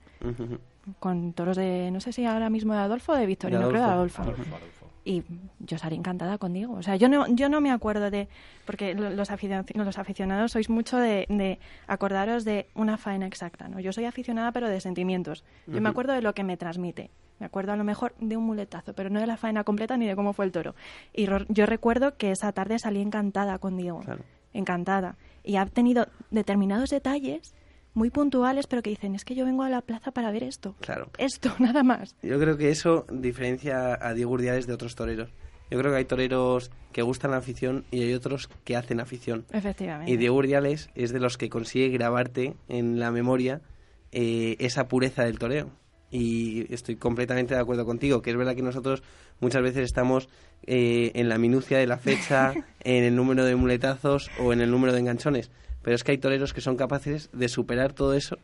con toros de, no sé si ahora mismo de Adolfo o de Victorino, creo de Adolfo y yo salí encantada con Diego. O sea, yo no, yo no me acuerdo de, porque los aficionados, los aficionados sois mucho de, de, acordaros de una faena exacta, ¿no? Yo soy aficionada pero de sentimientos. Yo me acuerdo de lo que me transmite. Me acuerdo a lo mejor de un muletazo, pero no de la faena completa ni de cómo fue el toro. Y yo recuerdo que esa tarde salí encantada con Diego. Encantada. Y ha tenido determinados detalles muy puntuales, pero que dicen, es que yo vengo a la plaza para ver esto. Claro. Esto, nada más. Yo creo que eso diferencia a Diego Urdiales de otros toreros. Yo creo que hay toreros que gustan la afición y hay otros que hacen afición. Efectivamente. Y Diego Urdiales es de los que consigue grabarte en la memoria eh, esa pureza del toreo. y estoy completamente de acuerdo contigo, que es verdad que nosotros muchas veces estamos eh, en la minucia de la fecha, en el número de muletazos o en el número de enganchones, pero es que hay toreros que son capaces de superar todo eso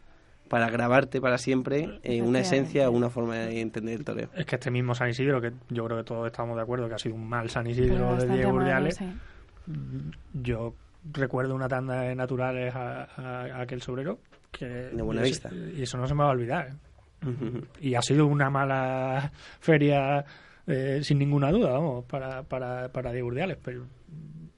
para grabarte para siempre eh, una esencia o una forma de entender el toreo. Es que este mismo San Isidro, que yo creo que todos estamos de acuerdo que ha sido un mal San Isidro de Diego Urdiales, yo recuerdo una tanda de naturales a, aquel sobrero que de buena vista y eso no se me va a olvidar y ha sido una mala feria eh, sin ninguna duda vamos para para para Diego Urdiales pero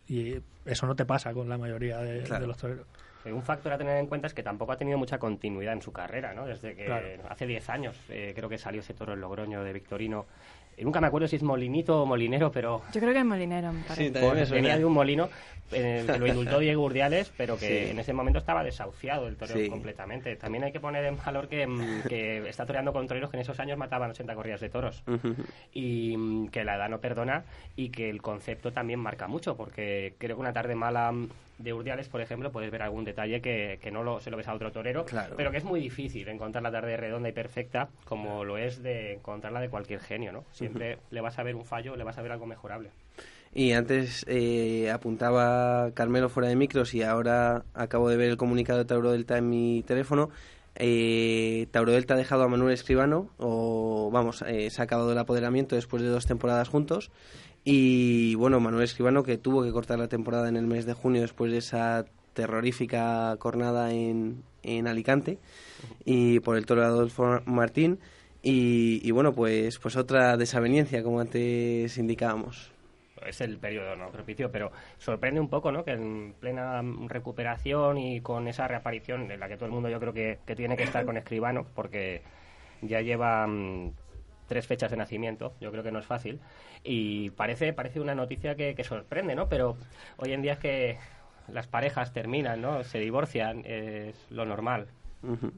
y eso no te pasa con la mayoría de, los toreros. Un factor a tener en cuenta es que tampoco ha tenido mucha continuidad en su carrera, ¿no? Desde que hace 10 años eh, creo que salió ese toro en Logroño de Victorino nunca me acuerdo si es molinito o molinero, pero... Yo creo que es molinero, me parece. Sí, venía de un molino que lo indultó Diego Urdiales, pero que en ese momento estaba desahuciado el torero completamente. También hay que poner en valor que, mm, que, está toreando con toreros que en esos años mataban 80 corridas de toros. Y mm, que la edad no perdona y que el concepto también marca mucho, porque creo que una tarde mala mm, de Urdiales, por ejemplo, puedes ver algún detalle que, que no lo, se lo ves a otro torero, pero que es muy difícil encontrar la tarde redonda y perfecta como lo es de encontrarla de cualquier genio, ¿no? Siempre le vas a ver un fallo, le vas a ver algo mejorable. Y antes eh, apuntaba Carmelo fuera de micros y ahora acabo de ver el comunicado de Tauro Delta en mi teléfono. Eh, Tauro Delta ha dejado a Manuel Escribano, o vamos, eh, se ha acabado el apoderamiento después de dos temporadas juntos. Y bueno, Manuel Escribano que tuvo que cortar la temporada en el mes de junio después de esa terrorífica cornada en, en Alicante y por el toro Adolfo Martín. Y, bueno, pues, pues otra desaveniencia, como antes indicábamos es el periodo no propicio, pero sorprende un poco, ¿no? Que en plena recuperación y con esa reaparición en la que todo el mundo yo creo que, que tiene que estar con Escribano, porque ya lleva mm, tres fechas de nacimiento, yo creo que no es fácil, y parece, parece una noticia que, sorprende, ¿no? Pero hoy en día es que las parejas terminan, ¿no? Se divorcian, es lo normal.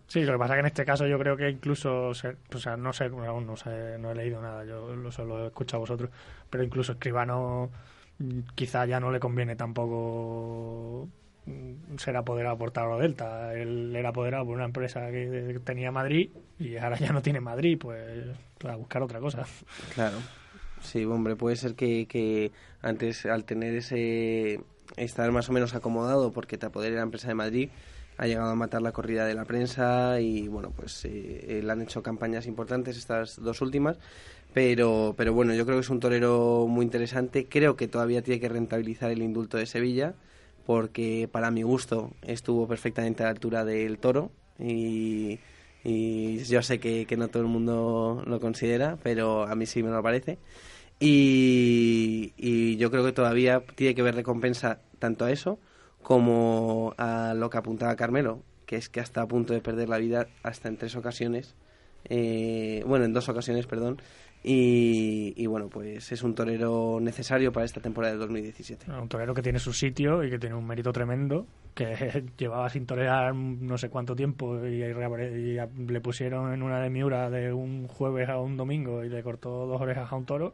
Sí, lo que pasa es que en este caso yo creo que incluso, o sea, no sé, aún no, sé, no he leído nada, yo lo solo he escuchado a vosotros, pero incluso Escribano mm, quizá ya no le conviene tampoco ser apoderado por Tauro Delta. Él era apoderado por una empresa que tenía Madrid y ahora ya no tiene Madrid, pues a buscar otra cosa. Claro. Sí, hombre, puede ser que, que antes, al tener ese. estar más o menos acomodado porque te apodera la empresa de Madrid, ha llegado a matar la corrida de la prensa y, bueno, pues eh, le han hecho campañas importantes estas dos últimas. Pero, pero bueno, yo creo que es un torero muy interesante. Creo que todavía tiene que rentabilizar el indulto de Sevilla porque, para mi gusto, estuvo perfectamente a la altura del toro y y yo sé que, no todo el mundo lo considera, pero a mí sí me lo parece. Y, y yo creo que todavía tiene que ver recompensa tanto a eso como a lo que apuntaba Carmelo, que es que hasta a punto de perder la vida hasta en tres ocasiones, eh, bueno, en dos ocasiones, perdón, y, bueno, pues es un torero necesario para esta temporada de 2017. Un torero que tiene su sitio y que tiene un mérito tremendo, que llevaba sin torear no sé cuánto tiempo y, le pusieron en una de Miura de un jueves a un domingo y le cortó dos orejas a un toro.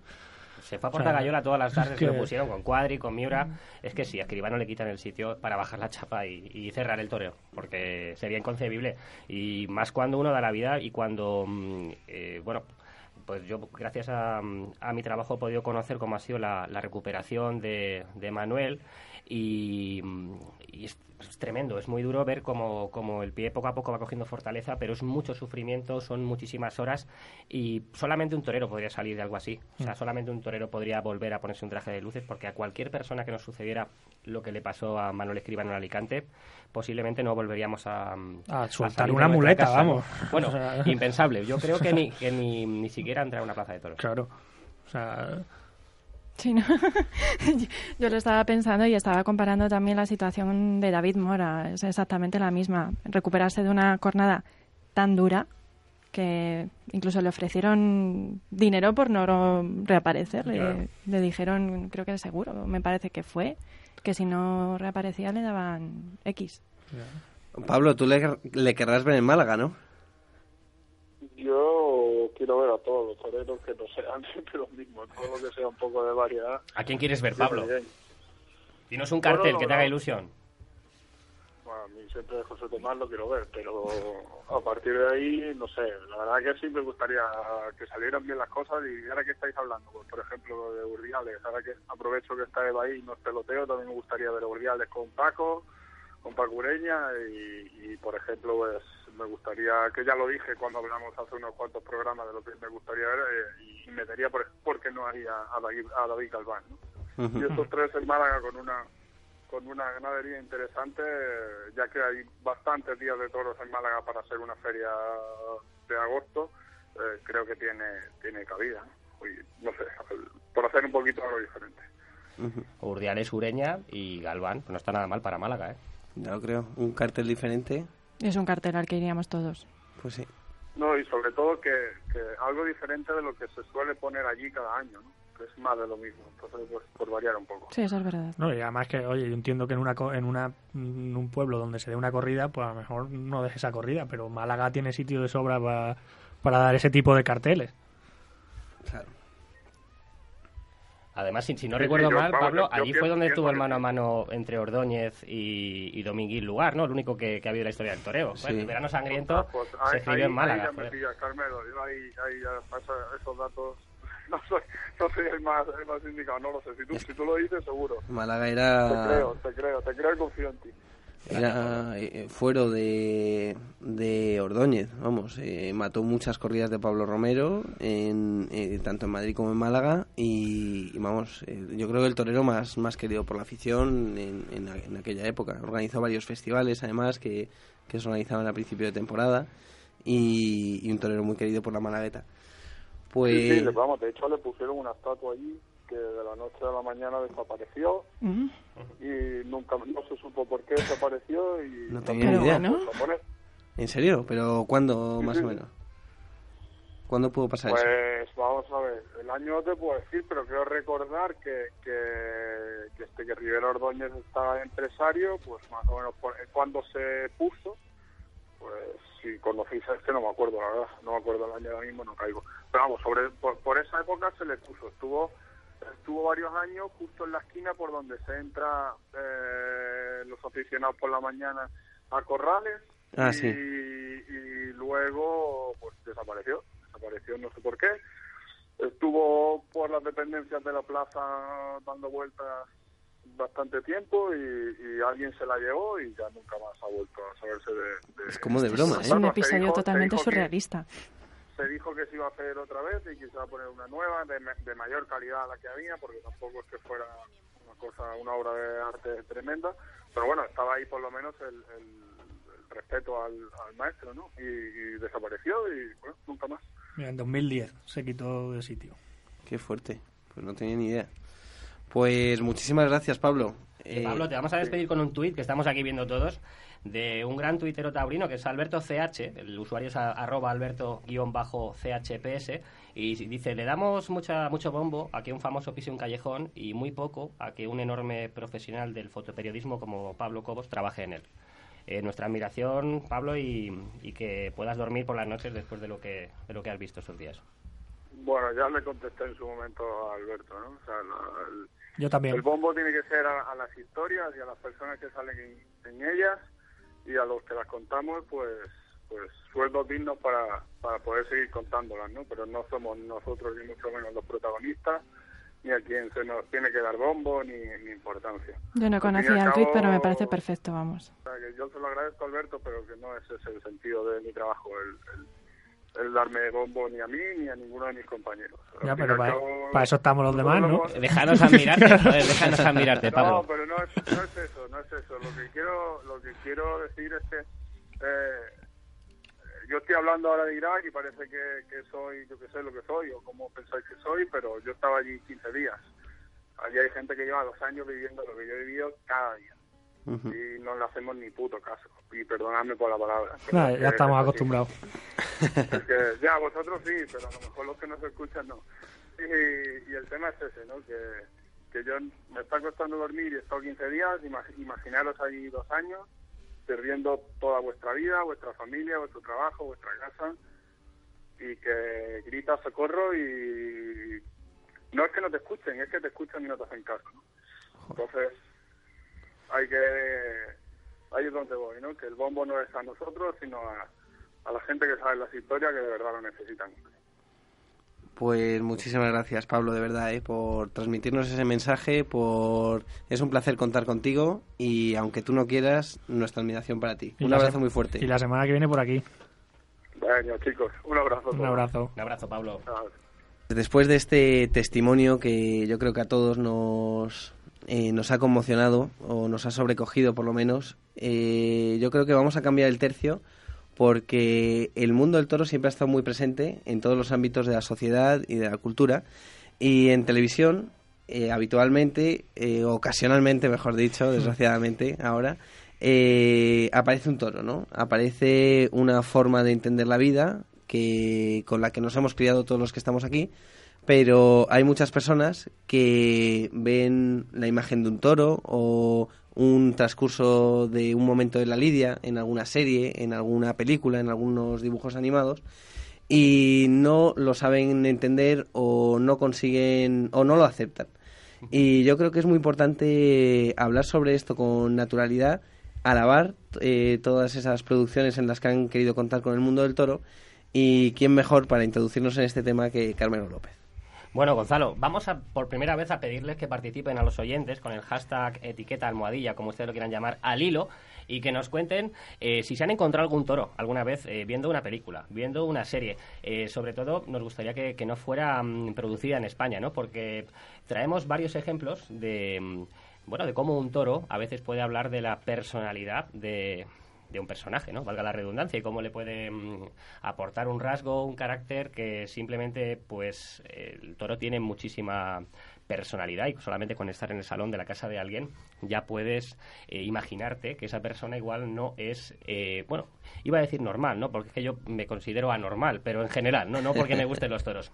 Se fue a Porta Gallola todas las tardes que... lo pusieron con Cuadri, con Miura. Es que sí, a Escribano le quitan el sitio para bajar la chapa y, cerrar el toreo, porque sería inconcebible. Y más cuando uno da la vida y cuando, mm, eh, bueno, pues yo gracias a, mi trabajo he podido conocer cómo ha sido la, recuperación de, de Manuel y, es, tremendo, es muy duro ver cómo, cómo, el pie poco a poco va cogiendo fortaleza, pero es mucho sufrimiento, son muchísimas horas y solamente un torero podría salir de algo así. O sea, mm. solamente un torero podría volver a ponerse un traje de luces porque a cualquier persona que nos sucediera lo que le pasó a Manuel Escribano en Alicante, posiblemente no volveríamos a... A soltar una muleta, vamos. Bueno, impensable. Yo creo que ni, que ni, ni siquiera entrar a una plaza de toros. Claro. O sea Sí, ¿no? yo lo estaba pensando y estaba comparando también la situación de David Mora. Es exactamente la misma. Recuperarse de una jornada tan dura que incluso le ofrecieron dinero por no reaparecer. Le, dijeron, creo que es seguro, me parece que fue, que si no reaparecía le daban X. Pablo, tú le, le querrás ver en Málaga, ¿no? Yo quiero ver a todos los toreros que no sean siempre los mismos, todo lo que sea un poco de variedad. ¿A quién quieres ver, Pablo? Tienes un cartel que te haga ilusión. Bueno, a mí siempre José Tomás lo quiero ver, pero a partir de ahí, no sé, la verdad que sí me gustaría que salieran bien las cosas y ahora que estáis hablando, pues, por ejemplo, de Urdiales, ahora que aprovecho que está Eva ahí y nos peloteo, también me gustaría ver Urdiales con Paco, con Paco Ureña y, por ejemplo, pues me gustaría, que ya lo dije cuando hablamos hace unos cuantos programas de lo que me gustaría ver eh, y metería, por, qué no haría a David, a David Galván, ¿no? Y estos tres en Málaga con una con una ganadería interesante, ya que hay bastantes días de toros en Málaga para hacer una feria de agosto, eh, creo que tiene tiene cabida. no sé, por hacer un poquito algo diferente. Urdiales, Ureña y Galván, pues no está nada mal para Málaga, ¿eh? Ya lo creo. Un cartel diferente. Es un cartel al que iríamos todos. Pues sí. No, y sobre todo que, que algo diferente de lo que se suele poner allí cada año, ¿no? Es más de lo mismo, entonces pues, por variar un poco. Sí, eso es verdad. No, y además que, oye, yo entiendo que en, una, en, una, en un pueblo donde se dé una corrida, pues a lo mejor no deje esa corrida, pero Málaga tiene sitio de sobra para, para dar ese tipo de carteles. Claro. Además, si, no recuerdo mal, Pablo, allí fue donde estuvo el mano a mano entre Ordóñez y, y Dominguín Lugar, ¿no? El único que, ha habido en la historia del toreo. el verano sangriento pues, se escribió en Málaga. Ahí ya me Carmelo, ahí, ahí ya pasa esos datos no soy, no soy el, más, el más indicado, no lo sé. Si tú, si tú lo dices, seguro. Málaga era... Te creo, te creo, te creo y confío en ti. Era eh, fuero de, de Ordóñez, vamos, eh, mató muchas corridas de Pablo Romero, en, eh, tanto en Madrid como en Málaga, y, vamos, yo creo que el torero más, más querido por la afición en, en, aquella época. Organizó varios festivales, además, que, que se organizaban a principio de temporada, y, y un torero muy querido por la Malagueta. Pues... Sí, vamos, de hecho le pusieron una estatua allí que de la noche a la mañana desapareció y nunca no se supo por qué desapareció y no tenía ni idea ¿no? ¿En serio? ¿Pero cuándo más o menos? ¿Cuándo pudo pasar pues, eso? Pues vamos a ver, el año no te puedo decir, pero quiero recordar que, que, que este que Rivero Ordóñez estaba empresario, pues más o menos cuando se puso, pues si conocéis a este no me acuerdo, la verdad, no me acuerdo el año ahora mismo, no caigo. Pero vamos, sobre, por, esa época se le puso, estuvo estuvo varios años justo en la esquina por donde se entra eh, los aficionados por la mañana a Corrales. Ah, y, y, luego pues desapareció, desapareció no sé por qué. Estuvo por las dependencias de la plaza dando vueltas bastante tiempo y, alguien se la llevó y ya nunca más ha vuelto a saberse de... es como de broma, Es un episodio totalmente surrealista. se dijo que se iba a hacer otra vez y que se iba a poner una nueva de, mayor calidad a la que había, porque tampoco es que fuera una cosa, una obra de arte tremenda, pero bueno, estaba ahí por lo menos el, respeto al, maestro, ¿no? Y, desapareció y bueno, nunca más. Mira, en 2010 se quitó de sitio. Qué fuerte, pues no tenía ni idea. Pues muchísimas gracias, Pablo. Eh, Pablo, te vamos a despedir con un tuit que estamos aquí viendo todos de un gran tuitero taurino que es Alberto CH, el usuario es arroba alberto-chps y dice, le damos mucha, mucho bombo a que un famoso pise un callejón y muy poco a que un enorme profesional del fotoperiodismo como Pablo Cobos trabaje en él. Eh, nuestra admiración, Pablo, y, que puedas dormir por las noches después de lo que, de lo que has visto estos días. Bueno, ya le contesté en su momento a Alberto, ¿no? O sea, el, yo también. El bombo tiene que ser a, las historias y a las personas que salen en, ellas y a los que las contamos, pues pues sueldos dignos para, para poder seguir contándolas, ¿no? Pero no somos nosotros ni mucho menos los protagonistas, ni a quien se nos tiene que dar bombo ni, ni importancia. Yo no conocía el tweet, pero me parece perfecto, vamos. O sea, que yo se lo agradezco, Alberto, pero que no ese es el sentido de mi trabajo. el el darme bombo ni a mí ni a ninguno de mis compañeros. Ya, pero para, eso estamos los demás, ¿no? Déjanos admirarte, déjanos admirarte, Pablo. No, pero no es, no es, eso, no es eso. Lo que quiero, lo que quiero decir es que eh, yo estoy hablando ahora de Irak y parece que, que soy, yo que sé lo que soy o cómo pensáis que soy, pero yo estaba allí 15 días. Allí hay gente que lleva dos años viviendo lo que yo he vivido cada día. Y no le hacemos ni puto caso. Y perdonadme por la palabra. ya estamos acostumbrados. que, ya, vosotros sí, pero a lo mejor los que nos escuchan no. Y, y el tema es ese, ¿no? Que, que yo me está costando dormir y he estado 15 días. Imaginaros ahí dos años perdiendo toda vuestra vida, vuestra familia, vuestro trabajo, vuestra casa. Y que gritas socorro y no es que no te escuchen, es que te escuchan y no te hacen caso. Entonces, hay que ahí es donde voy, ¿no? Que el bombo no es a nosotros, sino a, a la gente que sabe las historias que de verdad lo necesitan. Pues muchísimas gracias, Pablo, de verdad, ¿eh? por transmitirnos ese mensaje, por es un placer contar contigo y aunque tú no quieras, nuestra admiración para ti. un abrazo muy fuerte. Y la semana que viene por aquí. Bueno, chicos, un abrazo. Un abrazo. Un abrazo, Pablo. Después de este testimonio que yo creo que a todos nos, eh, nos ha conmocionado o nos ha sobrecogido por lo menos, eh, yo creo que vamos a cambiar el tercio porque el mundo del toro siempre ha estado muy presente en todos los ámbitos de la sociedad y de la cultura. Y en televisión, eh, habitualmente, eh, ocasionalmente, mejor dicho, desgraciadamente ahora, eh, aparece un toro, ¿no? Aparece una forma de entender la vida que con la que nos hemos criado todos los que estamos aquí, pero hay muchas personas que ven la imagen de un toro o un transcurso de un momento de la lidia en alguna serie, en alguna película, en algunos dibujos animados y no lo saben entender o no consiguen o no lo aceptan. Y yo creo que es muy importante hablar sobre esto con naturalidad, alabar eh, todas esas producciones en las que han querido contar con el mundo del toro y quién mejor para introducirnos en este tema que Carmelo López. Bueno, Gonzalo, vamos a por primera vez a pedirles que participen a los oyentes con el hashtag etiqueta almohadilla, como ustedes lo quieran llamar, al hilo, y que nos cuenten eh, si se han encontrado algún toro alguna vez eh, viendo una película, viendo una serie. Eh, sobre todo, nos gustaría que, no fuera mm, producida en España, ¿no? Porque traemos varios ejemplos de, mm, bueno, de cómo un toro a veces puede hablar de la personalidad de de un personaje, ¿no? Valga la redundancia, y cómo le puede mm, aportar un rasgo, un carácter que simplemente, pues, el toro tiene muchísima personalidad y solamente con estar en el salón de la casa de alguien ya puedes eh, imaginarte que esa persona igual no es, eh, bueno, iba a decir normal, ¿no? Porque es que yo me considero anormal, pero en general, no, no porque me gusten los toros.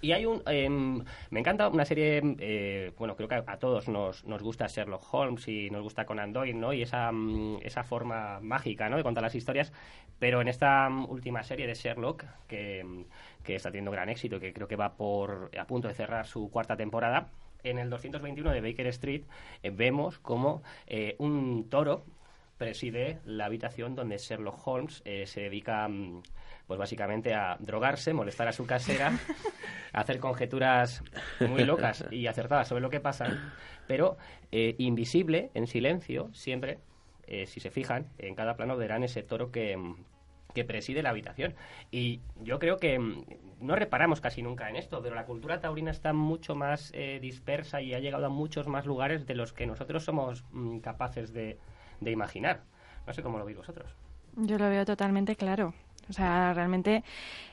Y hay un, em, me encanta una serie, eh, bueno, creo que a, todos nos, nos gusta Sherlock Holmes y nos gusta Conan Doyle, ¿no? Y esa, mm, esa forma mágica, ¿no? De contar las historias, pero en esta mm, última serie de Sherlock, que, mm, que está teniendo gran éxito y que creo que va por a punto de cerrar su cuarta temporada, en el 221 de Baker Street eh, vemos como eh, un toro preside la habitación donde Sherlock Holmes eh, se dedica mm, pues básicamente a drogarse, molestar a su casera, hacer conjeturas muy locas y acertadas sobre lo que pasa, pero invisible, en silencio, siempre, si se fijan, en cada plano verán ese toro que, mm, que preside la habitación. Y yo creo que mm, no reparamos casi nunca en esto, pero la cultura taurina está mucho más eh, dispersa y ha llegado a muchos más lugares de los que nosotros somos mm, capaces de, de imaginar. No sé cómo lo veis vosotros. Yo lo veo totalmente claro. O sea, realmente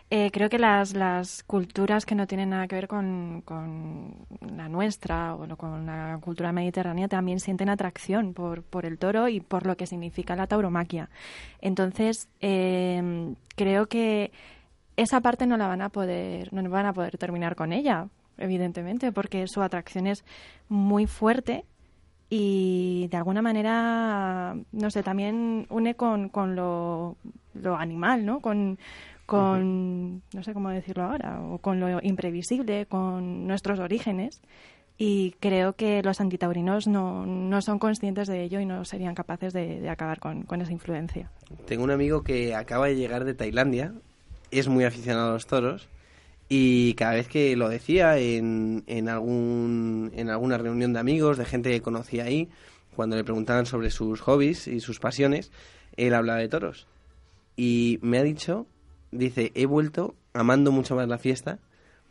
eh, creo que las, las culturas que no tienen nada que ver con, con la nuestra o con la cultura mediterránea también sienten atracción por, por el toro y por lo que significa la tauromaquia. Entonces, eh, creo que esa parte no la van a poder, no van a poder terminar con ella, evidentemente, porque su atracción es muy fuerte y de alguna manera, no sé, también une con, con lo, lo animal, ¿no? Con, con, no sé cómo decirlo ahora, o con lo imprevisible, con nuestros orígenes. Y creo que los antitaurinos no, no son conscientes de ello y no serían capaces de, acabar con, con, esa influencia. Tengo un amigo que acaba de llegar de Tailandia, es muy aficionado a los toros y cada vez que lo decía en, en, algún, en alguna reunión de amigos, de gente que conocía ahí, cuando le preguntaban sobre sus hobbies y sus pasiones, él hablaba de toros. Y me ha dicho dice, he vuelto amando mucho más la fiesta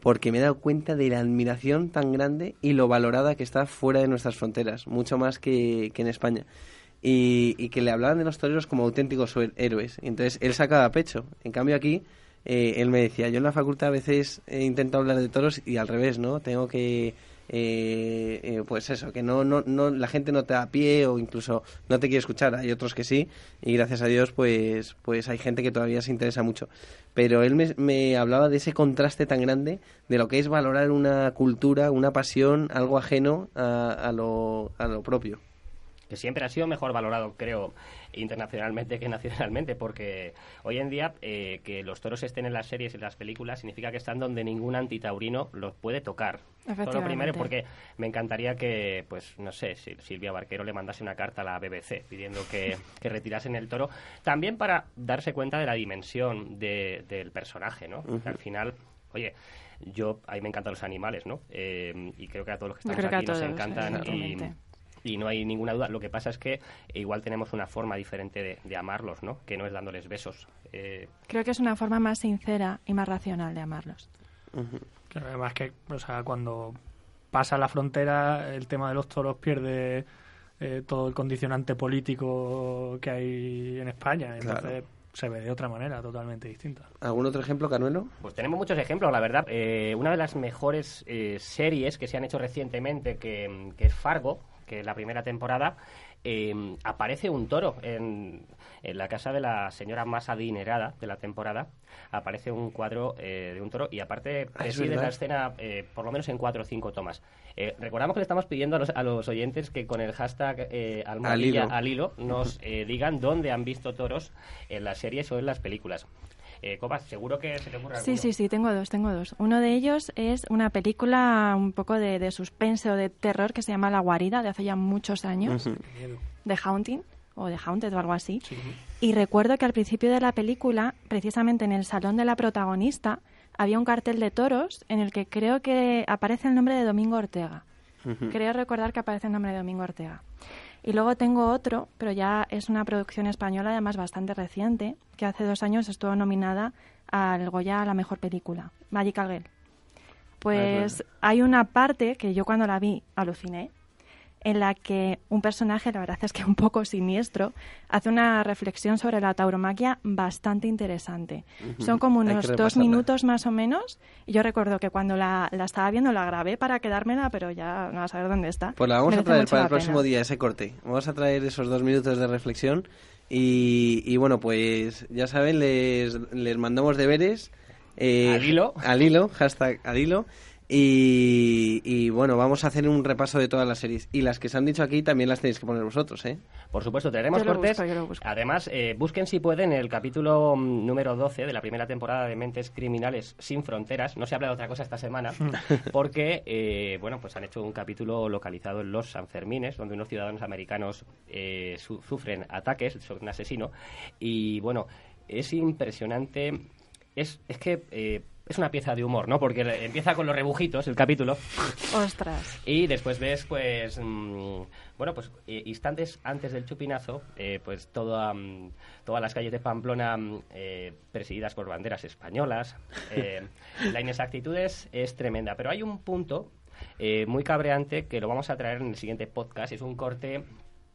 porque me he dado cuenta de la admiración tan grande y lo valorada que está fuera de nuestras fronteras, mucho más que, en España. Y, que le hablaban de los toreros como auténticos héroes. entonces él sacaba pecho. En cambio aquí, eh, él me decía, yo en la facultad a veces he intentado hablar de toros y al revés, ¿no? Tengo que eh, eh, pues eso, que no, no, no, la gente no te da pie o incluso no te quiere escuchar. Hay otros que sí y gracias a Dios pues, pues hay gente que todavía se interesa mucho. Pero él me, me hablaba de ese contraste tan grande de lo que es valorar una cultura, una pasión, algo ajeno a, a, lo, a lo propio que siempre ha sido mejor valorado, creo, internacionalmente que nacionalmente, porque hoy en día eh, que los toros estén en las series y las películas significa que están donde ningún antitaurino los puede tocar. Todo lo primero, porque me encantaría que, pues, no sé, si Silvia Barquero le mandase una carta a la BBC pidiendo que, que retirasen el toro, también para darse cuenta de la dimensión del personaje, ¿no? Al final, oye, yo, a mí me encantan los animales, ¿no? Eh, y creo que a todos los que estamos aquí nos encantan y, no hay ninguna duda. Lo que pasa es que igual tenemos una forma diferente de, amarlos, ¿no? Que no es dándoles besos. Eh, creo que es una forma más sincera y más racional de amarlos. además que, o sea, cuando pasa la frontera, el tema de los toros pierde eh, todo el condicionante político que hay en España. Entonces, se ve de otra manera totalmente distinta. ¿Algún otro ejemplo, Canuelo? Pues tenemos muchos ejemplos, la verdad. Eh, una de las mejores eh, series que se han hecho recientemente, que, es Fargo, que es la primera temporada, eh, aparece un toro en, en, la casa de la señora más adinerada de la temporada. Aparece un cuadro de un toro y aparte ah, preside la escena por lo menos en cuatro o cinco tomas. Eh, recordamos que le estamos pidiendo a los, oyentes que con el hashtag eh, al, hilo. nos eh, digan dónde han visto toros en las series o en las películas. Eh, Copas, seguro que se te ocurre Sí, sí, sí, tengo dos, tengo dos. Uno de ellos es una película un poco de, suspense o de terror que se llama La Guarida, de hace ya muchos años, de Haunting o de Haunted o algo así. Y recuerdo que al principio de la película, precisamente en el salón de la protagonista, había un cartel de toros en el que creo que aparece el nombre de Domingo Ortega. Creo recordar que aparece el nombre de Domingo Ortega. Y luego tengo otro, pero ya es una producción española, además bastante reciente, que hace dos años estuvo nominada al Goya a la mejor película, Magical Girl. Pues hay una parte que yo cuando la vi aluciné, en la que un personaje, la verdad es que un poco siniestro, hace una reflexión sobre la tauromaquia bastante interesante. Son como unos dos minutos más o menos. Y yo recuerdo que cuando la, estaba viendo la grabé para quedármela, pero ya no a saber dónde está. Pues la vamos a traer para el próximo día, ese corte. Vamos a traer esos dos minutos de reflexión. Y, bueno, pues ya saben, les, les mandamos deberes. Eh, al hilo. Al hilo, hashtag al hilo. Y, bueno, vamos a hacer un repaso de todas las series. Y las que se han dicho aquí también las tenéis que poner vosotros, ¿eh? Por supuesto, tenemos cortes. Además, eh, busquen si pueden el capítulo mm, número 12 de la primera temporada de Mentes Criminales Sin Fronteras. No se habla de otra cosa esta semana, porque, eh, bueno, pues han hecho un capítulo localizado en los Sanfermines, donde unos ciudadanos americanos eh, sufren ataques sobre un asesino. Y bueno, es impresionante. Es, es que es una pieza de humor, ¿no? Porque empieza con los rebujitos el capítulo. Ostras. Y después ves, pues, mm, bueno, pues eh, instantes antes del chupinazo, eh, pues toda, mm, todas las calles de Pamplona mm, eh, presididas por banderas españolas. la inexactitud es, es, tremenda, pero hay un punto muy cabreante que lo vamos a traer en el siguiente podcast. Es un corte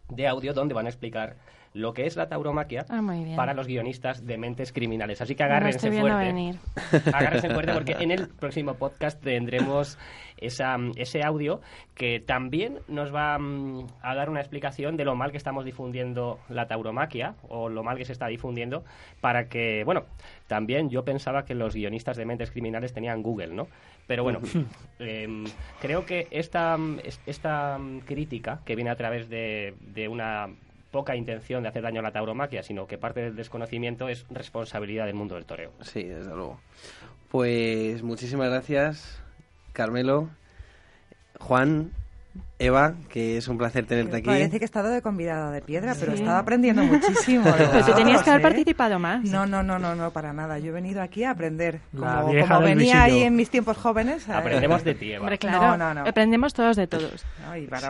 de audio donde van a explicar lo que es la tauromaquia ah, para los guionistas de mentes criminales. Así que agárrense fuerte. Agárrense fuerte porque en el próximo podcast tendremos esa, ese audio que también nos va mm, a dar una explicación de lo mal que estamos difundiendo la tauromaquia o lo mal que se está difundiendo para que, bueno, también yo pensaba que los guionistas de mentes criminales tenían Google, ¿no? Pero bueno, em, creo que esta, esta crítica que viene a través de, de una poca intención de hacer daño a la tauromaquia, sino que parte del desconocimiento es responsabilidad del mundo del toreo. Sí, desde luego. Pues muchísimas gracias, Carmelo. Juan, Eva, que es un placer tenerte aquí. Parece que he estado de convidada de piedra, pero he estado aprendiendo muchísimo. Pero tú tenías que haber participado más. No, no, no, no, no, para nada. Yo he venido aquí a aprender. como, venía ahí en mis tiempos jóvenes. Aprendemos de ti, Eva. Hombre, claro, no, no, Aprendemos todos de todos. y para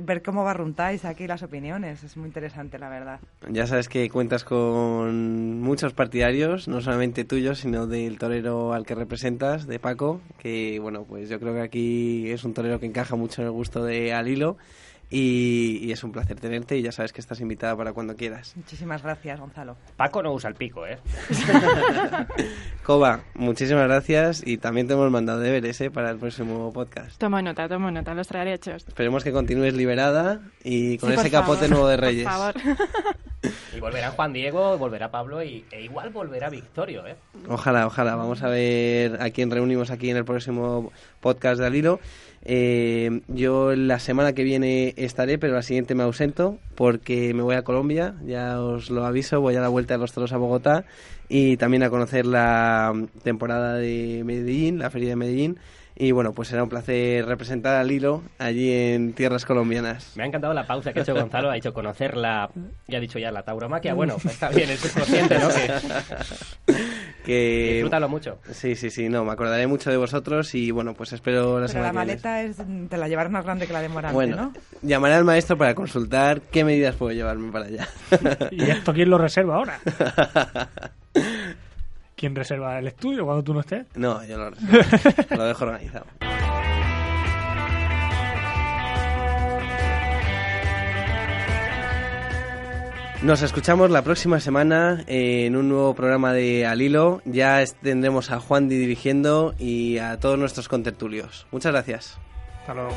ver cómo barruntáis aquí las opiniones. Es muy interesante, la verdad. Ya sabes que cuentas con muchos partidarios, no solamente tuyos, sino del torero al que representas, de Paco, que, bueno, pues yo creo que aquí es un torero que encaja mucho en el gusto de al hilo. Y, es un placer tenerte y ya sabes que estás invitada para cuando quieras. Muchísimas gracias, Gonzalo. Paco no usa el pico, ¿eh? Coba, muchísimas gracias y también te hemos mandado deberes ¿eh? para el próximo podcast. Tomo nota, tomo nota, los traeré hechos. Esperemos que continúes liberada y con ese capote nuevo de Reyes. Por favor. Y volverá Juan Diego, volverá Pablo y, e igual volverá Victorio, ¿eh? Ojalá, ojalá. Vamos a ver a quién reunimos aquí en el próximo podcast de Alilo. Eh, yo la semana que viene estaré, pero la siguiente me ausento porque me voy a Colombia, ya os lo aviso, voy a la vuelta de los toros a Bogotá y también a conocer la temporada de Medellín, la feria de Medellín y bueno, pues será un placer representar al hilo allí en tierras colombianas. Me ha encantado la pausa que ha hecho Gonzalo, ha dicho conocer la, ya ha dicho ya, la tauromaquia. Bueno, está bien, es subconsciente, ¿no? Que, Disfrútalo mucho. Sí, sí, sí, no, me acordaré mucho de vosotros y bueno, pues espero la Pero la maleta es, te la llevarás más grande que la de Morante, bueno, ¿no? llamaré al maestro para consultar qué medidas puedo llevarme para allá. ¿Y esto quién lo reserva ahora? ¿Quién reserva el estudio cuando tú no estés? No, yo lo reservo. lo dejo organizado. Nos escuchamos la próxima semana en un nuevo programa de Alilo. Ya tendremos a Juan Di dirigiendo y a todos nuestros contertulios. Muchas gracias. Hasta luego.